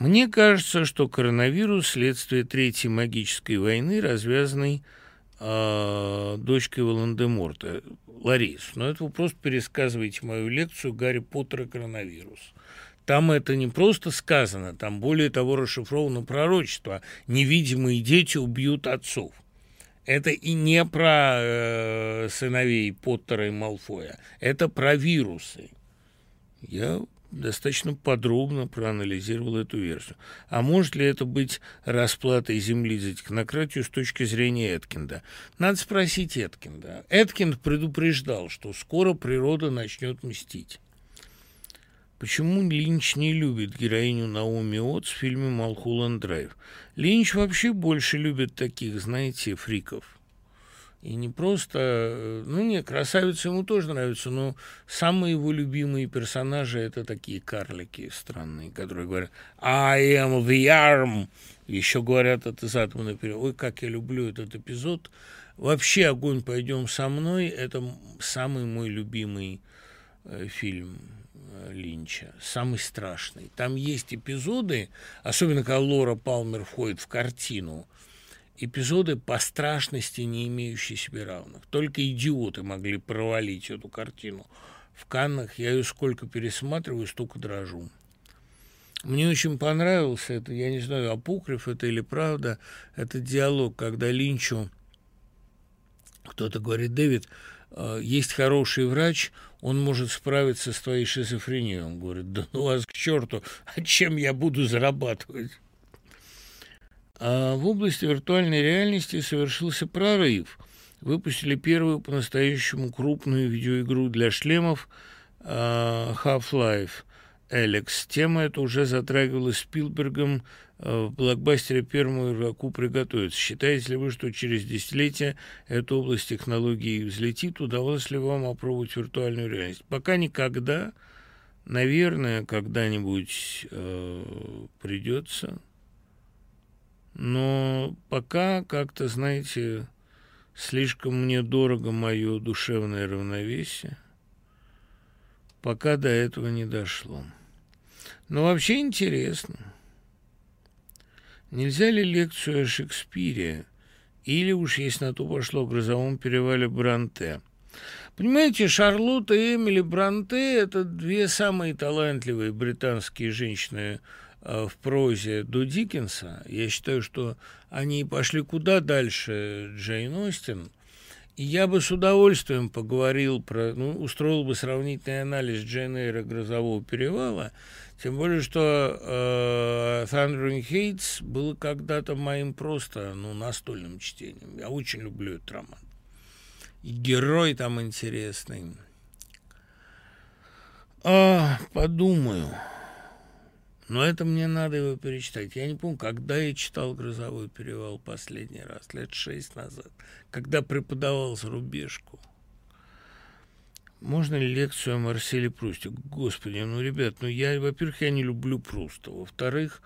Мне кажется, что коронавирус – следствие Третьей магической войны, развязанной э, дочкой Волан-де-Морта, Ларис. Но это вы просто пересказываете мою лекцию «Гарри Поттер и коронавирус». Там это не просто сказано, там более того расшифровано пророчество. Невидимые дети убьют отцов. Это и не про э, сыновей Поттера и Малфоя, это про вирусы. Я достаточно подробно проанализировал эту версию. А может ли это быть расплатой земли за технократию с точки зрения Эткинда? Надо спросить Эткинда. Эткинд предупреждал, что скоро природа начнет мстить. Почему Линч не любит героиню Наоми Отс в фильме «Малхолланд Драйв»? Линч вообще больше любит таких, знаете, фриков – и не просто... Э, ну, нет, красавица ему тоже нравится, но самые его любимые персонажи – это такие карлики странные, которые говорят «I am the arm», еще говорят это из атома наперед. Ой, как я люблю этот эпизод. Вообще «Огонь, пойдем со мной» – это самый мой любимый э, фильм Линча, самый страшный. Там есть эпизоды, особенно когда Лора Палмер входит в картину – эпизоды по страшности, не имеющие себе равных. Только идиоты могли провалить эту картину. В Каннах я ее сколько пересматриваю, столько дрожу. Мне очень понравился это, я не знаю, апокриф это или правда, этот диалог, когда Линчу кто-то говорит, Дэвид, есть хороший врач, он может справиться с твоей шизофренией. Он говорит, да ну вас к черту, а чем я буду зарабатывать? А в области виртуальной реальности совершился прорыв. Выпустили первую по-настоящему крупную видеоигру для шлемов а, Half-Life Alex. Тема эта уже затрагивалась Спилбергом а, в блокбастере «Первому игроку приготовиться». Считаете ли вы, что через десятилетия эта область технологий взлетит? Удавалось ли вам опробовать виртуальную реальность? Пока никогда. Наверное, когда-нибудь э, придется но пока как-то, знаете, слишком мне дорого мое душевное равновесие. Пока до этого не дошло. Но вообще интересно. Нельзя ли лекцию о Шекспире или уж, если на то пошло, в грозовом перевале Бранте. Понимаете, Шарлотта и Эмили Бранте – это две самые талантливые британские женщины э, в прозе до Диккенса. Я считаю, что они пошли куда дальше Джейн Остин. И я бы с удовольствием поговорил про, ну, устроил бы сравнительный анализ Джейн Эйра «Грозового перевала», тем более, что э, Thundering Heights было когда-то моим просто ну, настольным чтением. Я очень люблю этот роман. И герой там интересный. А, подумаю. Но это мне надо его перечитать. Я не помню, когда я читал «Грозовой перевал» последний раз, лет шесть назад, когда преподавал за рубежку. Можно ли лекцию о Марселе Прусте? Господи, ну, ребят, ну я, во-первых, я не люблю Пруста. Во-вторых,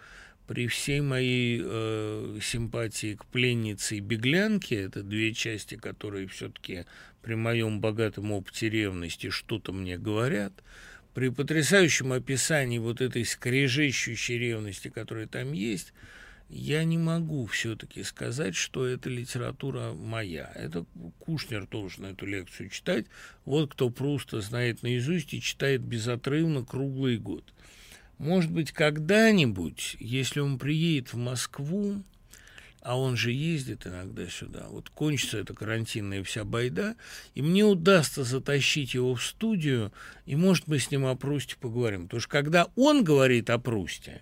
при всей моей э, симпатии к пленнице и беглянке, это две части, которые все-таки при моем богатом опыте ревности что-то мне говорят, при потрясающем описании вот этой скрежещущей ревности, которая там есть, я не могу все-таки сказать, что эта литература моя. Это Кушнер должен эту лекцию читать. Вот кто просто знает наизусть и читает безотрывно круглый год. Может быть, когда-нибудь, если он приедет в Москву, а он же ездит иногда сюда, вот кончится эта карантинная вся байда, и мне удастся затащить его в студию, и, может, мы с ним о Прусте поговорим. Потому что когда он говорит о Прусте,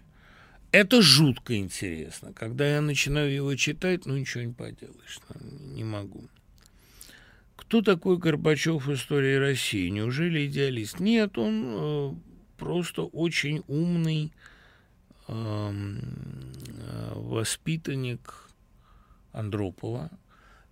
это жутко интересно. Когда я начинаю его читать, ну ничего не поделаешь, ну, не могу. Кто такой Горбачев в истории России? Неужели идеалист? Нет, он э, просто очень умный э, э, воспитанник Андропова,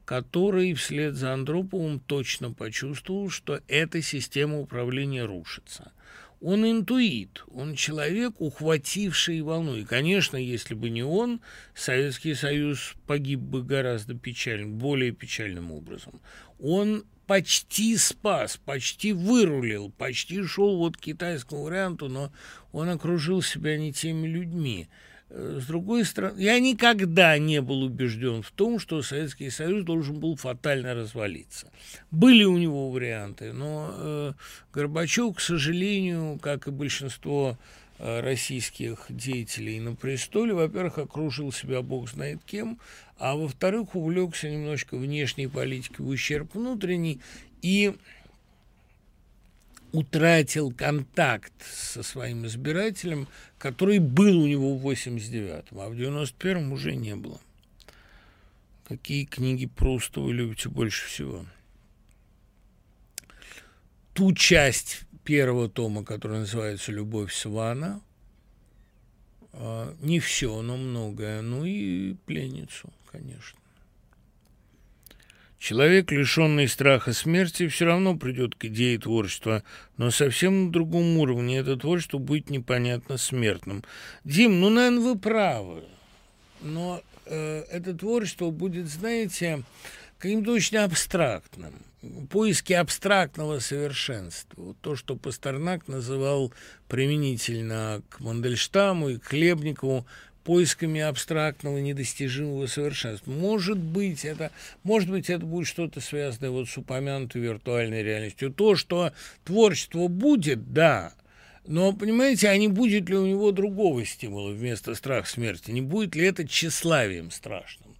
который вслед за Андроповым точно почувствовал, что эта система управления рушится. Он интуит, он человек, ухвативший волну. И, конечно, если бы не он, Советский Союз погиб бы гораздо печальным, более печальным образом. Он почти спас, почти вырулил, почти шел вот к китайскому варианту, но он окружил себя не теми людьми. С другой стороны, я никогда не был убежден в том, что Советский Союз должен был фатально развалиться. Были у него варианты, но э, Горбачев, к сожалению, как и большинство э, российских деятелей на престоле, во-первых, окружил себя бог знает кем, а во-вторых, увлекся немножко внешней политикой в ущерб внутренней и утратил контакт со своим избирателем, который был у него в 89-м, а в 91-м уже не было. Какие книги просто вы любите больше всего? Ту часть первого тома, которая называется «Любовь Свана», а, не все, но многое, ну и пленницу, конечно. Человек, лишенный страха смерти, все равно придет к идее творчества, но совсем на другом уровне это творчество будет непонятно смертным. Дим, ну, наверное, вы правы, но э, это творчество будет, знаете, каким-то очень абстрактным. Поиски абстрактного совершенства. То, что Пастернак называл применительно к Мандельштаму и к Хлебникову поисками абстрактного, недостижимого совершенства. Может быть, это, может быть, это будет что-то связанное вот с упомянутой виртуальной реальностью. То, что творчество будет, да, но, понимаете, а не будет ли у него другого стимула вместо страха смерти? Не будет ли это тщеславием страшным?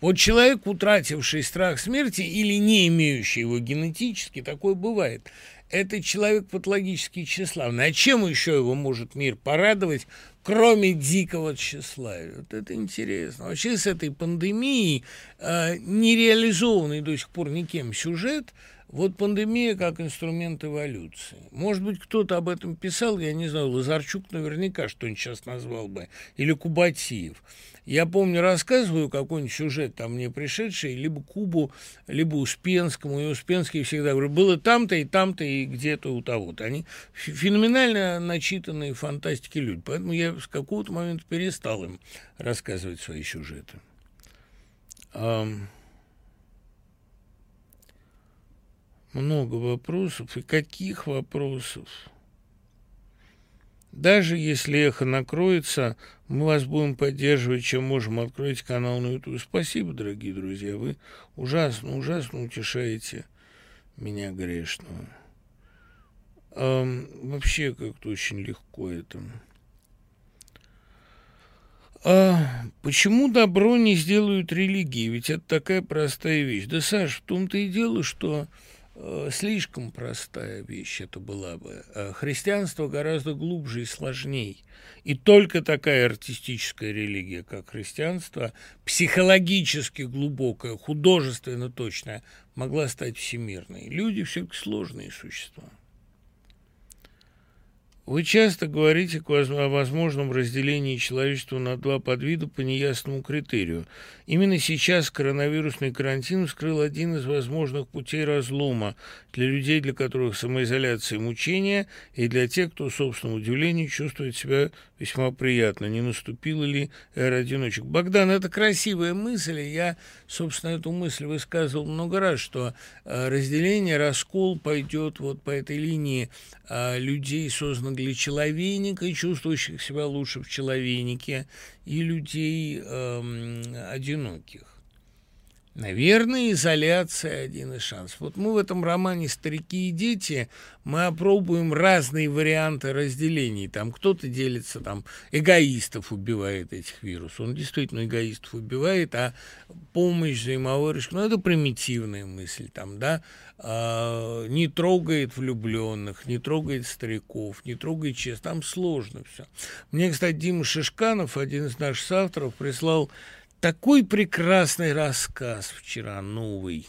Вот человек, утративший страх смерти или не имеющий его генетически, такое бывает – это человек патологически тщеславный. А чем еще его может мир порадовать, кроме дикого тщеславия? Вот это интересно. Вообще с этой пандемией э, нереализованный до сих пор никем сюжет – вот пандемия как инструмент эволюции. Может быть, кто-то об этом писал, я не знаю, Лазарчук наверняка что-нибудь сейчас назвал бы, или Кубатиев. Я помню, рассказываю какой-нибудь сюжет там мне пришедший, либо Кубу, либо Успенскому, и Успенский всегда говорит, было там-то и там-то и где-то у того-то. Они феноменально начитанные фантастики люди, поэтому я с какого-то момента перестал им рассказывать свои сюжеты. Много вопросов. И каких вопросов? Даже если эхо накроется, мы вас будем поддерживать, чем можем. Откройте канал на YouTube. Спасибо, дорогие друзья. Вы ужасно, ужасно утешаете меня грешного. Эм, вообще как-то очень легко это. А почему добро не сделают религии? Ведь это такая простая вещь. Да, Саш, в том-то и дело, что слишком простая вещь это была бы. А христианство гораздо глубже и сложней. И только такая артистическая религия, как христианство, психологически глубокая, художественно точная, могла стать всемирной. Люди все-таки сложные существа. Вы часто говорите о возможном разделении человечества на два подвида по неясному критерию. Именно сейчас коронавирусный карантин вскрыл один из возможных путей разлома для людей, для которых самоизоляция – мучение, и для тех, кто, собственному удивлению, чувствует себя весьма приятно. Не наступила ли эра одиночек? Богдан, это красивая мысль, и я, собственно, эту мысль высказывал много раз, что э, разделение, раскол пойдет вот по этой линии э, людей, созданных для человейника и чувствующих себя лучше в человейнике, и людей э, одиноких. Наверное, изоляция – один из шансов. Вот мы в этом романе «Старики и дети» мы опробуем разные варианты разделений. Там кто-то делится, там эгоистов убивает этих вирусов. Он действительно эгоистов убивает, а помощь, взаимовыручка, ну, это примитивная мысль там, да, а, не трогает влюбленных, не трогает стариков, не трогает честь. Там сложно все. Мне, кстати, Дима Шишканов, один из наших авторов, прислал такой прекрасный рассказ вчера, новый.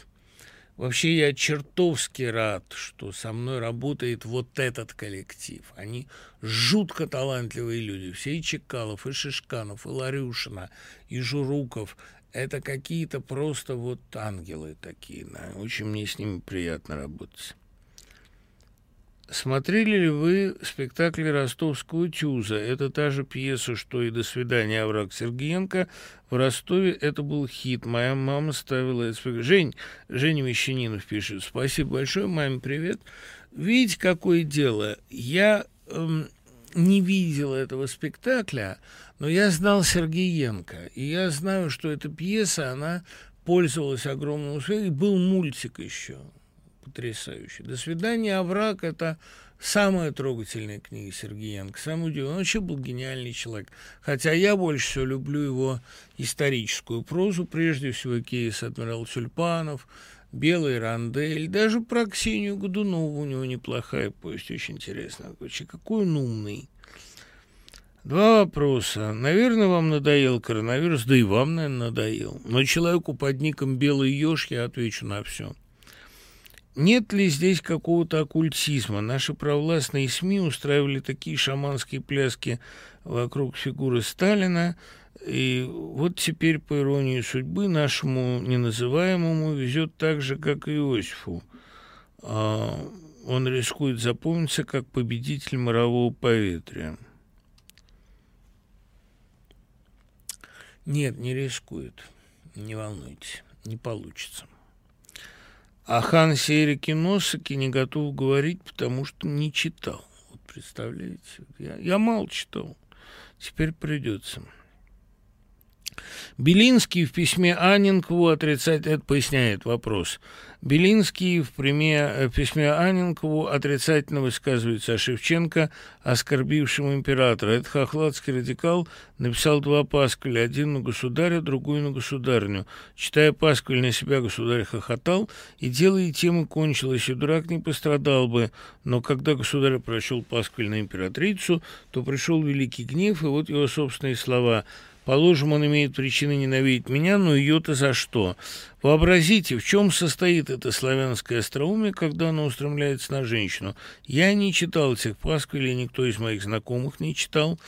Вообще я чертовски рад, что со мной работает вот этот коллектив. Они жутко талантливые люди. Все и Чекалов, и Шишканов, и Ларюшина, и Журуков. Это какие-то просто вот ангелы такие. Да. Очень мне с ними приятно работать. Смотрели ли вы спектакль ростовского «Тюза»? Это та же пьеса, что и «До свидания, овраг Сергеенко». В Ростове это был хит. Моя мама ставила это спектакль. Жень, Женя Мещанинов пишет. Спасибо большое, маме привет. Видите, какое дело? Я эм, не видел этого спектакля, но я знал Сергеенко. И я знаю, что эта пьеса, она пользовалась огромным успехом. И был мультик еще потрясающий. «До свидания, овраг» — это самая трогательная книга Сергеенко. Самый удивительный. Он вообще был гениальный человек. Хотя я больше всего люблю его историческую прозу, прежде всего кейс «Адмирал Тюльпанов», «Белый рандель», даже про Ксению Годунову у него неплохая повесть, очень интересная. Какой он умный. Два вопроса. Наверное, вам надоел коронавирус, да и вам, наверное, надоел. Но человеку под ником «Белый еж» я отвечу на все. Нет ли здесь какого-то оккультизма? Наши провластные СМИ устраивали такие шаманские пляски вокруг фигуры Сталина, и вот теперь, по иронии судьбы, нашему неназываемому везет так же, как и Иосифу. А, он рискует запомниться как победитель мирового поветрия. Нет, не рискует. Не волнуйтесь, не получится. О Хансе Эрике Носаке не готов говорить, потому что не читал. Вот представляете? Я, я мало читал. Теперь придется. Белинский в письме Анинкову отрицать, это поясняет вопрос. Белинский в, пряме, в письме Анинкову отрицательно высказывается о Шевченко, оскорбившем императора. Этот хохладский радикал написал два пасквиля, один на государя, другой на государню. Читая пасквиль на себя, государь хохотал, и дело и тема кончилось, и дурак не пострадал бы. Но когда государь прочел пасквиль на императрицу, то пришел великий гнев, и вот его собственные слова – Положим, он имеет причины ненавидеть меня, но ее-то за что? Вообразите, в чем состоит это славянское остроумие, когда оно устремляется на женщину. Я не читал этих пасквилей, никто из моих знакомых не читал,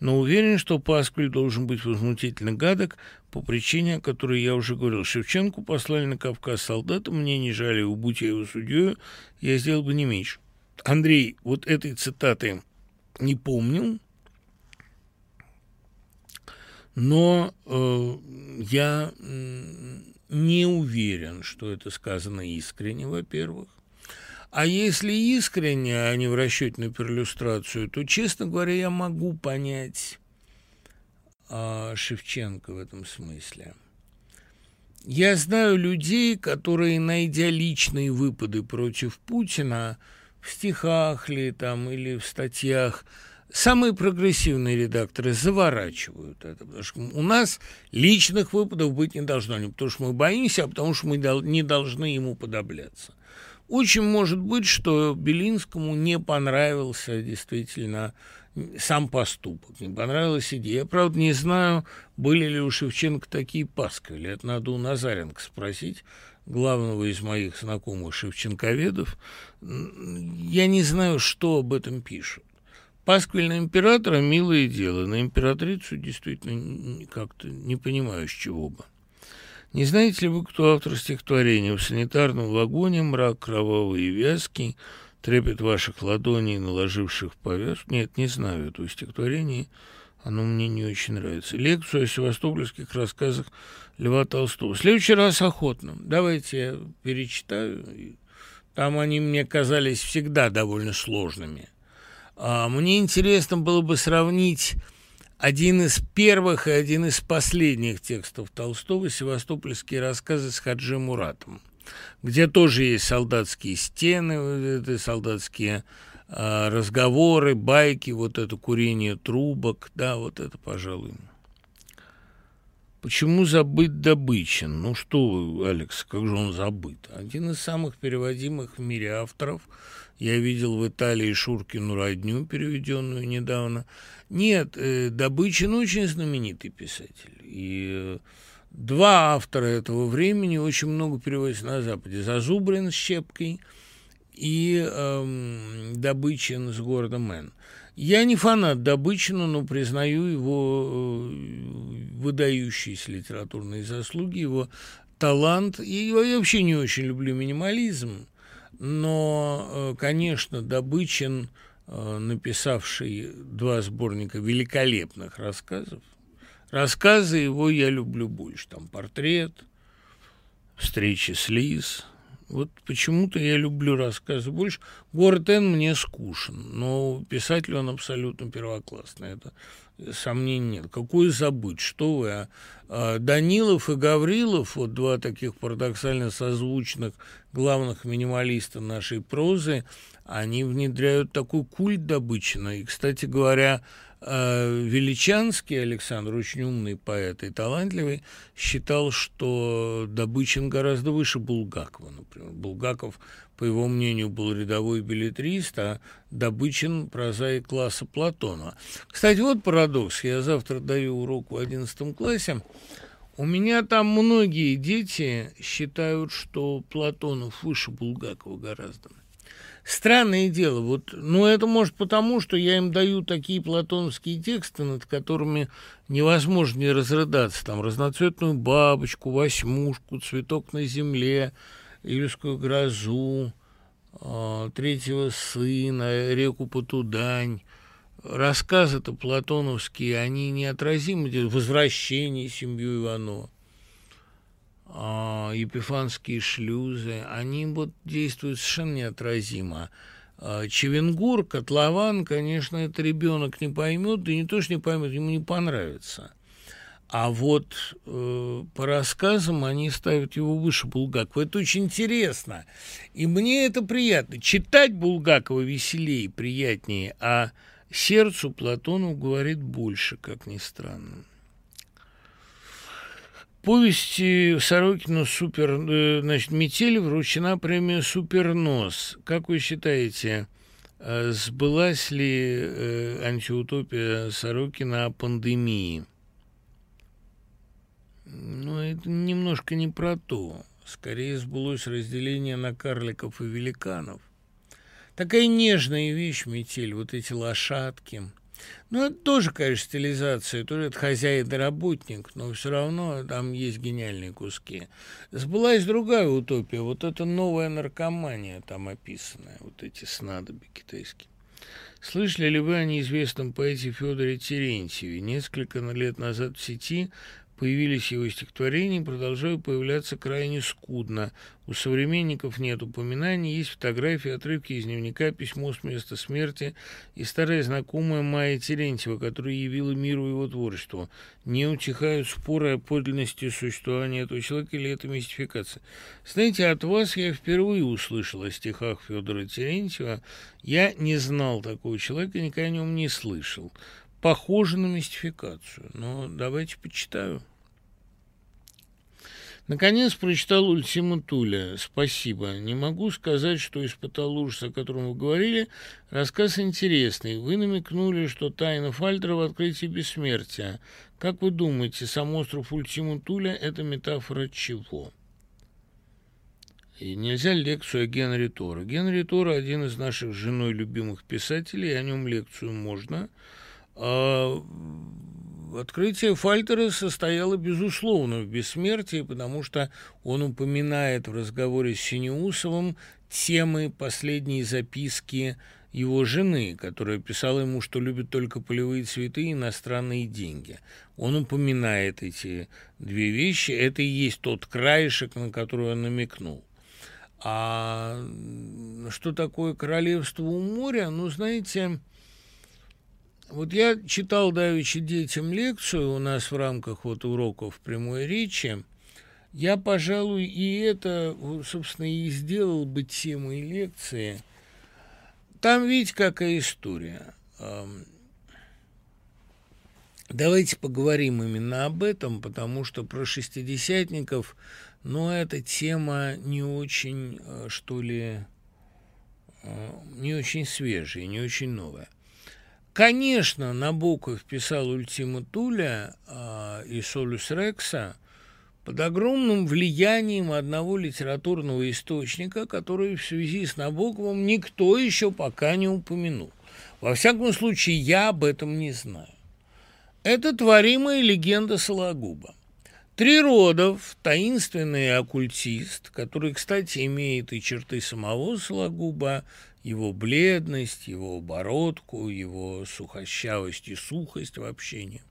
но уверен, что пасквиль должен быть возмутительно гадок по причине, о которой я уже говорил. Шевченку послали на Кавказ солдата, мне не жаль его, будь я его судьей, я сделал бы не меньше. Андрей, вот этой цитаты не помнил, но э, я не уверен, что это сказано искренне, во-первых. А если искренне, а не в расчете на перлюстрацию, то, честно говоря, я могу понять а, Шевченко в этом смысле. Я знаю людей, которые, найдя личные выпады против Путина в стихах ли там или в статьях, самые прогрессивные редакторы заворачивают это, потому что у нас личных выпадов быть не должно, не потому что мы боимся, а потому что мы не должны ему подобляться. Очень может быть, что Белинскому не понравился действительно сам поступок, не понравилась идея. Я, правда, не знаю, были ли у Шевченко такие пасквили. Это надо у Назаренко спросить, главного из моих знакомых шевченковедов. Я не знаю, что об этом пишут. Пасквиль императора – милое дело, на императрицу действительно как-то не понимаю, с чего бы. Не знаете ли вы, кто автор стихотворения «В санитарном вагоне мрак кровавый и вязкий, трепет ваших ладоней, наложивших повязку. Нет, не знаю этого стихотворения, оно мне не очень нравится. Лекцию о севастопольских рассказах Льва Толстого. В следующий раз охотно. Давайте я перечитаю. Там они мне казались всегда довольно сложными. А мне интересно было бы сравнить один из первых и один из последних текстов Толстого «Севастопольские рассказы» с Хаджи Муратом где тоже есть солдатские стены, солдатские э, разговоры, байки, вот это курение трубок, да, вот это, пожалуй. Почему забыт Добычин? Ну что Алекс, как же он забыт? Один из самых переводимых в мире авторов. Я видел в Италии Шуркину родню, переведенную недавно. Нет, э, Добычин очень знаменитый писатель. И э, Два автора этого времени очень много переводится на Западе. Зазубрин с Щепкой и эм, Добычин с города Мэн. Я не фанат Добычина, но признаю его э, выдающиеся литературные заслуги, его талант. И я вообще не очень люблю минимализм, но, э, конечно, Добычин, э, написавший два сборника великолепных рассказов, Рассказы его я люблю больше. Там портрет, встречи с Лиз. Вот почему-то я люблю рассказы больше. Город Н мне скучен, но писатель он абсолютно первоклассный. Это сомнений нет. Какое забыть? Что вы? А, а Данилов и Гаврилов, вот два таких парадоксально созвучных главных минималиста нашей прозы, они внедряют такой культ Добычина. И, кстати говоря, а Величанский Александр, очень умный поэт и талантливый, считал, что Добычин гораздо выше Булгакова. Например, Булгаков, по его мнению, был рядовой билетрист, а Добычин – прозаик класса Платона. Кстати, вот парадокс. Я завтра даю урок в 11 классе. У меня там многие дети считают, что Платонов выше Булгакова гораздо. Странное дело, вот, ну это может потому, что я им даю такие платоновские тексты, над которыми невозможно не разрыдаться, там разноцветную бабочку, восьмушку, цветок на земле, июльскую грозу, э, третьего сына, реку Потудань. Рассказы-то платоновские, они неотразимы, возвращение семью Иванова епифанские шлюзы, они вот действуют совершенно неотразимо. Э, Чевенгур, котлован, конечно, это ребенок не поймет, да не то, что не поймет, ему не понравится. А вот э, по рассказам они ставят его выше Булгакова. Это очень интересно. И мне это приятно. Читать Булгакова веселее, приятнее, а сердцу Платонов говорит больше, как ни странно. Повести Сорокина «Супер...» э, значит, «Метель» вручена премия «Супернос». Как вы считаете, э, сбылась ли э, антиутопия Сорокина о пандемии? Ну, это немножко не про то. Скорее сбылось разделение на карликов и великанов. Такая нежная вещь, метель, вот эти лошадки – ну, это тоже, конечно, стилизация, тоже это хозяин и работник, но все равно там есть гениальные куски. Сбылась другая утопия, вот эта новая наркомания там описанная, вот эти снадоби китайские. Слышали ли вы о неизвестном поэте Федоре Терентьеве? Несколько лет назад в сети появились его стихотворения продолжают появляться крайне скудно. У современников нет упоминаний, есть фотографии, отрывки из дневника, письмо с места смерти и старая знакомая Майя Терентьева, которая явила миру его творчество. Не утихают споры о подлинности существования этого человека или это мистификация. Знаете, от вас я впервые услышал о стихах Федора Терентьева. Я не знал такого человека, никогда о нем не слышал. Похоже на мистификацию, но давайте почитаю. Наконец прочитал Ультима Туля. Спасибо. Не могу сказать, что испытал ужас, о котором вы говорили. Рассказ интересный. Вы намекнули, что тайна Фальтера в открытии бессмертия. Как вы думаете, сам остров Ультима Туля – это метафора чего? И нельзя лекцию о Генри Торо. Генри Торо – один из наших женой любимых писателей, о нем лекцию можно. А Открытие Фальтера состояло, безусловно, в бессмертии, потому что он упоминает в разговоре с Синеусовым темы последней записки его жены, которая писала ему, что любит только полевые цветы и иностранные деньги. Он упоминает эти две вещи. Это и есть тот краешек, на который он намекнул. А что такое королевство у моря? Ну, знаете, вот я читал давеча детям лекцию у нас в рамках вот уроков прямой речи. Я, пожалуй, и это, собственно, и сделал бы темой лекции. Там, видите, какая история. Давайте поговорим именно об этом, потому что про шестидесятников, ну, эта тема не очень, э, что ли, э, не очень свежая, не очень новая. Конечно, Набоков писал «Ультима Туля» э, и «Солюс Рекса» под огромным влиянием одного литературного источника, который в связи с Набоковым никто еще пока не упомянул. Во всяком случае, я об этом не знаю. Это творимая легенда Сологуба. Триродов, таинственный оккультист, который, кстати, имеет и черты самого Сологуба, его бледность, его бородку, его сухощавость и сухость в общении,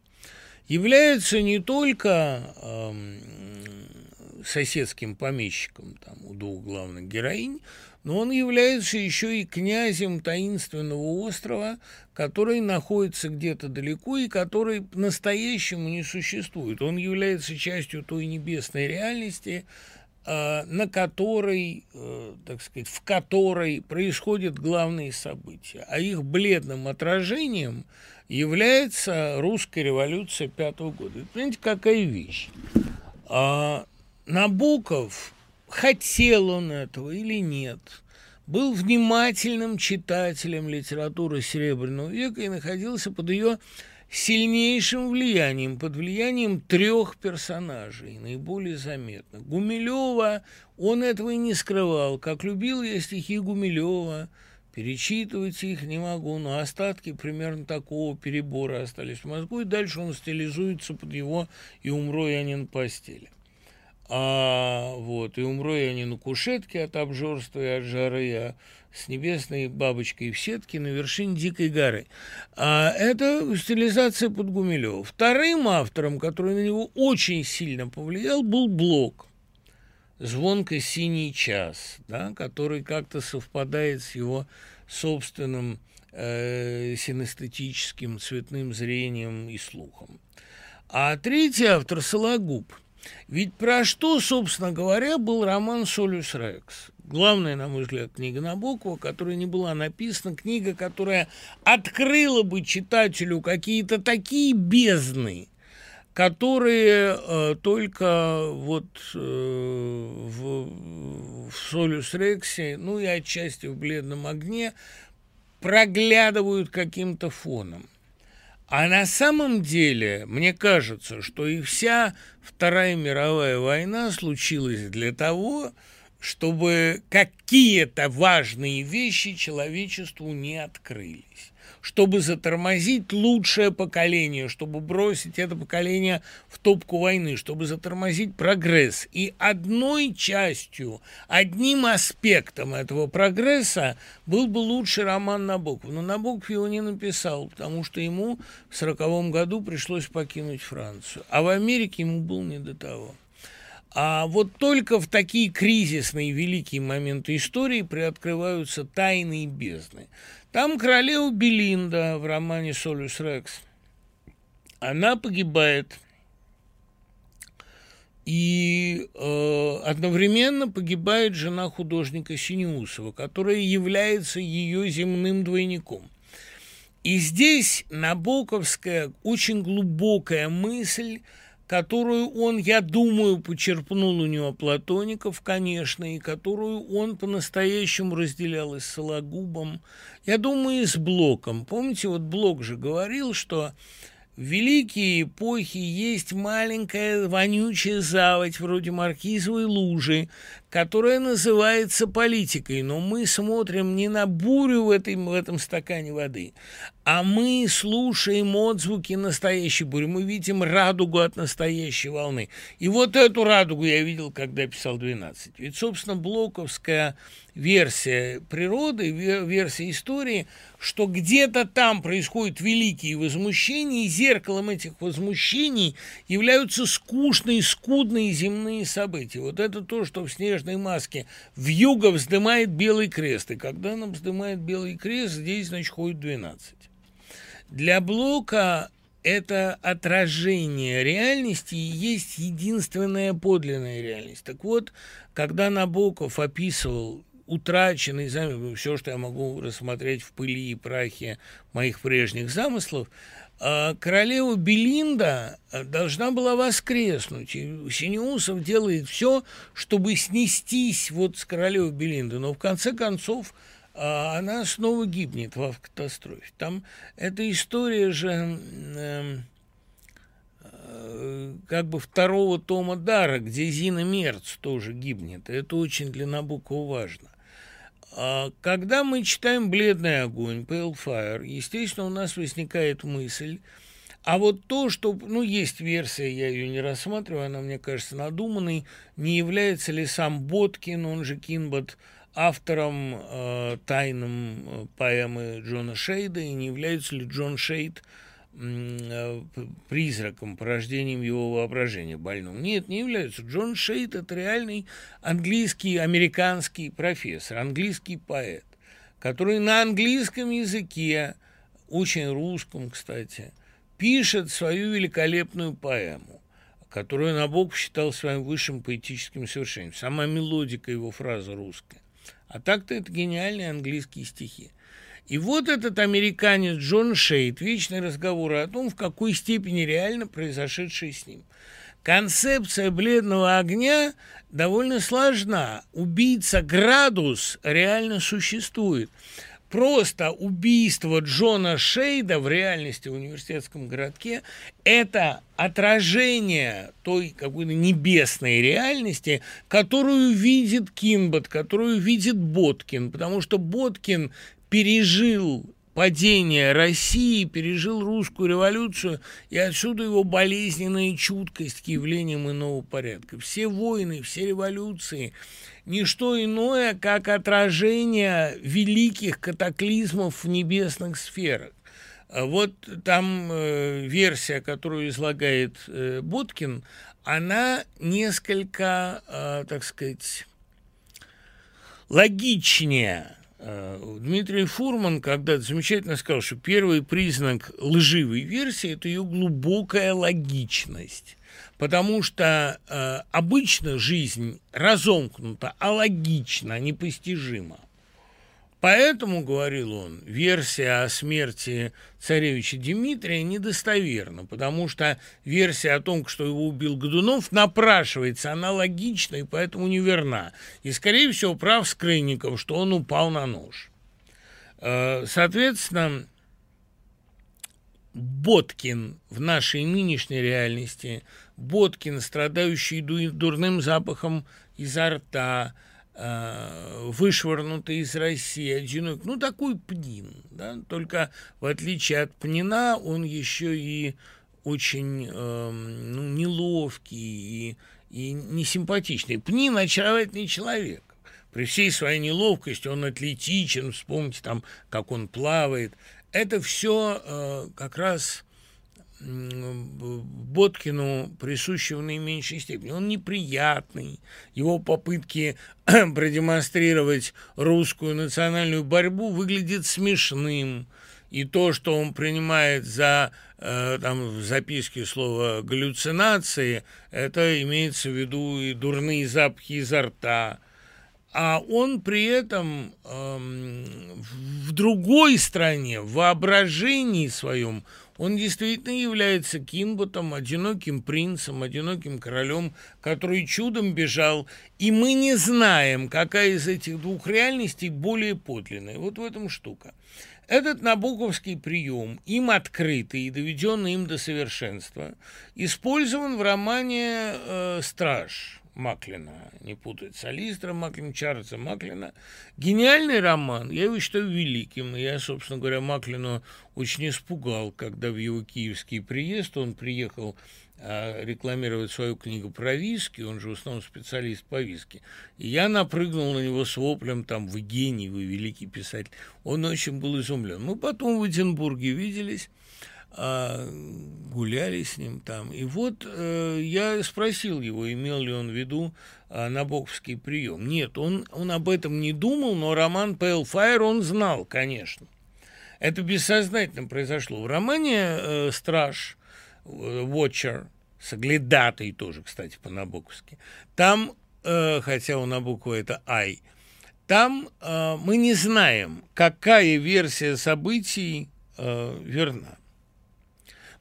является не только э, соседским помещиком там, у двух главных героинь, но он является еще и князем таинственного острова, который находится где-то далеко и который по-настоящему не существует. Он является частью той небесной реальности, на которой, э, так сказать, в которой происходят главные события. А их бледным отражением является русская революция пятого года. понимаете, какая вещь? А Набоков, хотел он этого или нет, был внимательным читателем литературы Серебряного века и находился под ее сильнейшим влиянием, под влиянием трех персонажей, наиболее заметных. Гумилева, он этого и не скрывал. Как любил я стихи Гумилева, перечитывать их не могу, но остатки примерно такого перебора остались в мозгу, и дальше он стилизуется под его «И умру я не на постели». А, вот, и умру я не на кушетке от обжорства и от жары, а с небесной бабочкой в сетке на вершине Дикой горы. А это стилизация под Гумилева. Вторым автором, который на него очень сильно повлиял, был Блок. «Звонко синий час», да, который как-то совпадает с его собственным э, синестетическим цветным зрением и слухом. А третий автор – Сологуб – ведь про что, собственно говоря, был роман «Солюс Рекс»? Главная, на мой взгляд, книга Набокова, которая не была написана, книга, которая открыла бы читателю какие-то такие бездны, которые э, только вот э, в, в «Солюс Рексе», ну и отчасти в «Бледном огне» проглядывают каким-то фоном. А на самом деле, мне кажется, что и вся Вторая мировая война случилась для того, чтобы какие-то важные вещи человечеству не открылись чтобы затормозить лучшее поколение, чтобы бросить это поколение в топку войны, чтобы затормозить прогресс. И одной частью, одним аспектом этого прогресса был бы лучший роман Набоков. Но Набоков его не написал, потому что ему в сороковом году пришлось покинуть Францию. А в Америке ему было не до того. А вот только в такие кризисные великие моменты истории приоткрываются тайные бездны. Там королева Белинда в романе «Солюс Рекс». Она погибает. И э, одновременно погибает жена художника Синеусова, которая является ее земным двойником. И здесь набоковская очень глубокая мысль – которую он, я думаю, почерпнул у него Платоников, конечно, и которую он по-настоящему разделял и с Сологубом, я думаю, и с Блоком. Помните, вот Блок же говорил, что в великие эпохи есть маленькая вонючая заводь вроде Маркизовой лужи, которая называется политикой, но мы смотрим не на бурю в, этой, в этом стакане воды, а мы слушаем отзвуки настоящей бури, мы видим радугу от настоящей волны. И вот эту радугу я видел, когда писал «12». Ведь, собственно, блоковская версия природы, версия истории, что где-то там происходят великие возмущения, и зеркалом этих возмущений являются скучные, скудные земные события. Вот это то, что в «Снежном снежной маске в юго вздымает белый крест. И когда нам вздымает белый крест, здесь, значит, ходит 12. Для Блока это отражение реальности и есть единственная подлинная реальность. Так вот, когда Набоков описывал утраченный замысел, все, что я могу рассмотреть в пыли и прахе моих прежних замыслов, королева Белинда э, должна была воскреснуть. И Синеусов делает все, чтобы снестись вот с королевой Белинды. Но в конце концов а, она снова гибнет в катастрофе. Там эта история же эм, э, как бы второго тома Дара, где Зина Мерц тоже гибнет. Это очень для Набокова важно. А когда мы читаем «Бледный огонь», «Pale Fire», естественно, у нас возникает мысль, а вот то, что, ну, есть версия, я ее не рассматриваю, она, мне кажется, надуманной, не является ли сам Боткин, он же Кинбот, автором э, тайным э, поэмы Джона Шейда, и не является ли Джон Шейд – Э, призраком, порождением его воображения больным. Нет, не является. Джон Шейд – это реальный английский, американский профессор, английский поэт, который на английском языке, очень русском, кстати, пишет свою великолепную поэму, которую Набоков считал своим высшим поэтическим совершением. Сама мелодика его фразы русская. А так-то это гениальные английские стихи. И вот этот американец Джон Шейд, вечные разговоры о том, в какой степени реально произошедшее с ним. Концепция бледного огня довольно сложна. Убийца Градус реально существует. Просто убийство Джона Шейда в реальности в университетском городке – это отражение той какой-то небесной реальности, которую видит Кинбот, которую видит Боткин, потому что Боткин пережил падение России, пережил русскую революцию, и отсюда его болезненная чуткость к явлениям иного порядка. Все войны, все революции – не что иное, как отражение великих катаклизмов в небесных сферах. Вот там э, версия, которую излагает э, Боткин, она несколько, э, так сказать, логичнее Дмитрий Фурман когда-то замечательно сказал, что первый признак лживой версии – это ее глубокая логичность. Потому что э, обычно жизнь разомкнута, алогична, непостижима. Поэтому, говорил он, версия о смерти царевича Дмитрия недостоверна, потому что версия о том, что его убил Годунов, напрашивается, она логична и поэтому неверна. И, скорее всего, прав Скрынников, что он упал на нож. Э, соответственно, Боткин в нашей нынешней реальности, Боткин, страдающий дурным запахом изо рта, вышвырнутый из России, одинок, ну, такой Пнин, да, только в отличие от Пнина он еще и очень э, ну, неловкий и, и несимпатичный. Пнин – очаровательный человек. При всей своей неловкости он атлетичен, вспомните там, как он плавает. Это все э, как раз Боткину присущи в наименьшей степени. Он неприятный, его попытки продемонстрировать русскую национальную борьбу выглядят смешным. И то, что он принимает за э, там, в записке слово галлюцинации, это имеется в виду и дурные запахи изо рта, а он при этом эм, в другой стране, в воображении своем, он действительно является Кинботом, одиноким принцем, одиноким королем, который чудом бежал, и мы не знаем, какая из этих двух реальностей более подлинная. Вот в этом штука. Этот набоковский прием, им открытый и доведенный им до совершенства, использован в романе э, «Страж», Маклина, не путать с Алистером Маклином, Чарльза Маклина. Гениальный роман, я его считаю великим. Я, собственно говоря, Маклину очень испугал, когда в его киевский приезд он приехал а, рекламировать свою книгу про виски, он же в основном специалист по виски. И я напрыгнул на него с воплем, там, вы гений, вы великий писатель. Он очень был изумлен. Мы потом в Эдинбурге виделись, а, гуляли с ним там. И вот э, я спросил его, имел ли он в виду э, набоковский прием. Нет, он, он об этом не думал, но роман Pale Fire он знал, конечно. Это бессознательно произошло. В романе э, «Страж», э, «Watcher», соглядатый тоже, кстати, по-набоковски, там, э, хотя у Набокова это «ай», там э, мы не знаем, какая версия событий э, верна.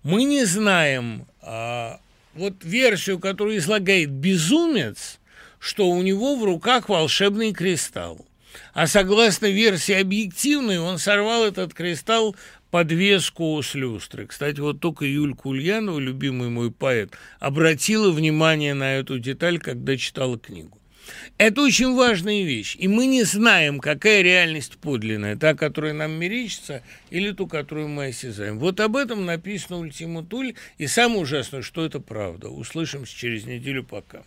Мы не знаем а, вот версию, которую излагает безумец, что у него в руках волшебный кристалл. А согласно версии объективной, он сорвал этот кристалл подвеску с люстры. Кстати, вот только Юлька Ульянова, любимый мой поэт, обратила внимание на эту деталь, когда читала книгу. Это очень важная вещь, и мы не знаем, какая реальность подлинная, та, которая нам мерещится, или ту, которую мы осязаем. Вот об этом написано Ультима Туль, и самое ужасное, что это правда. Услышимся через неделю, пока.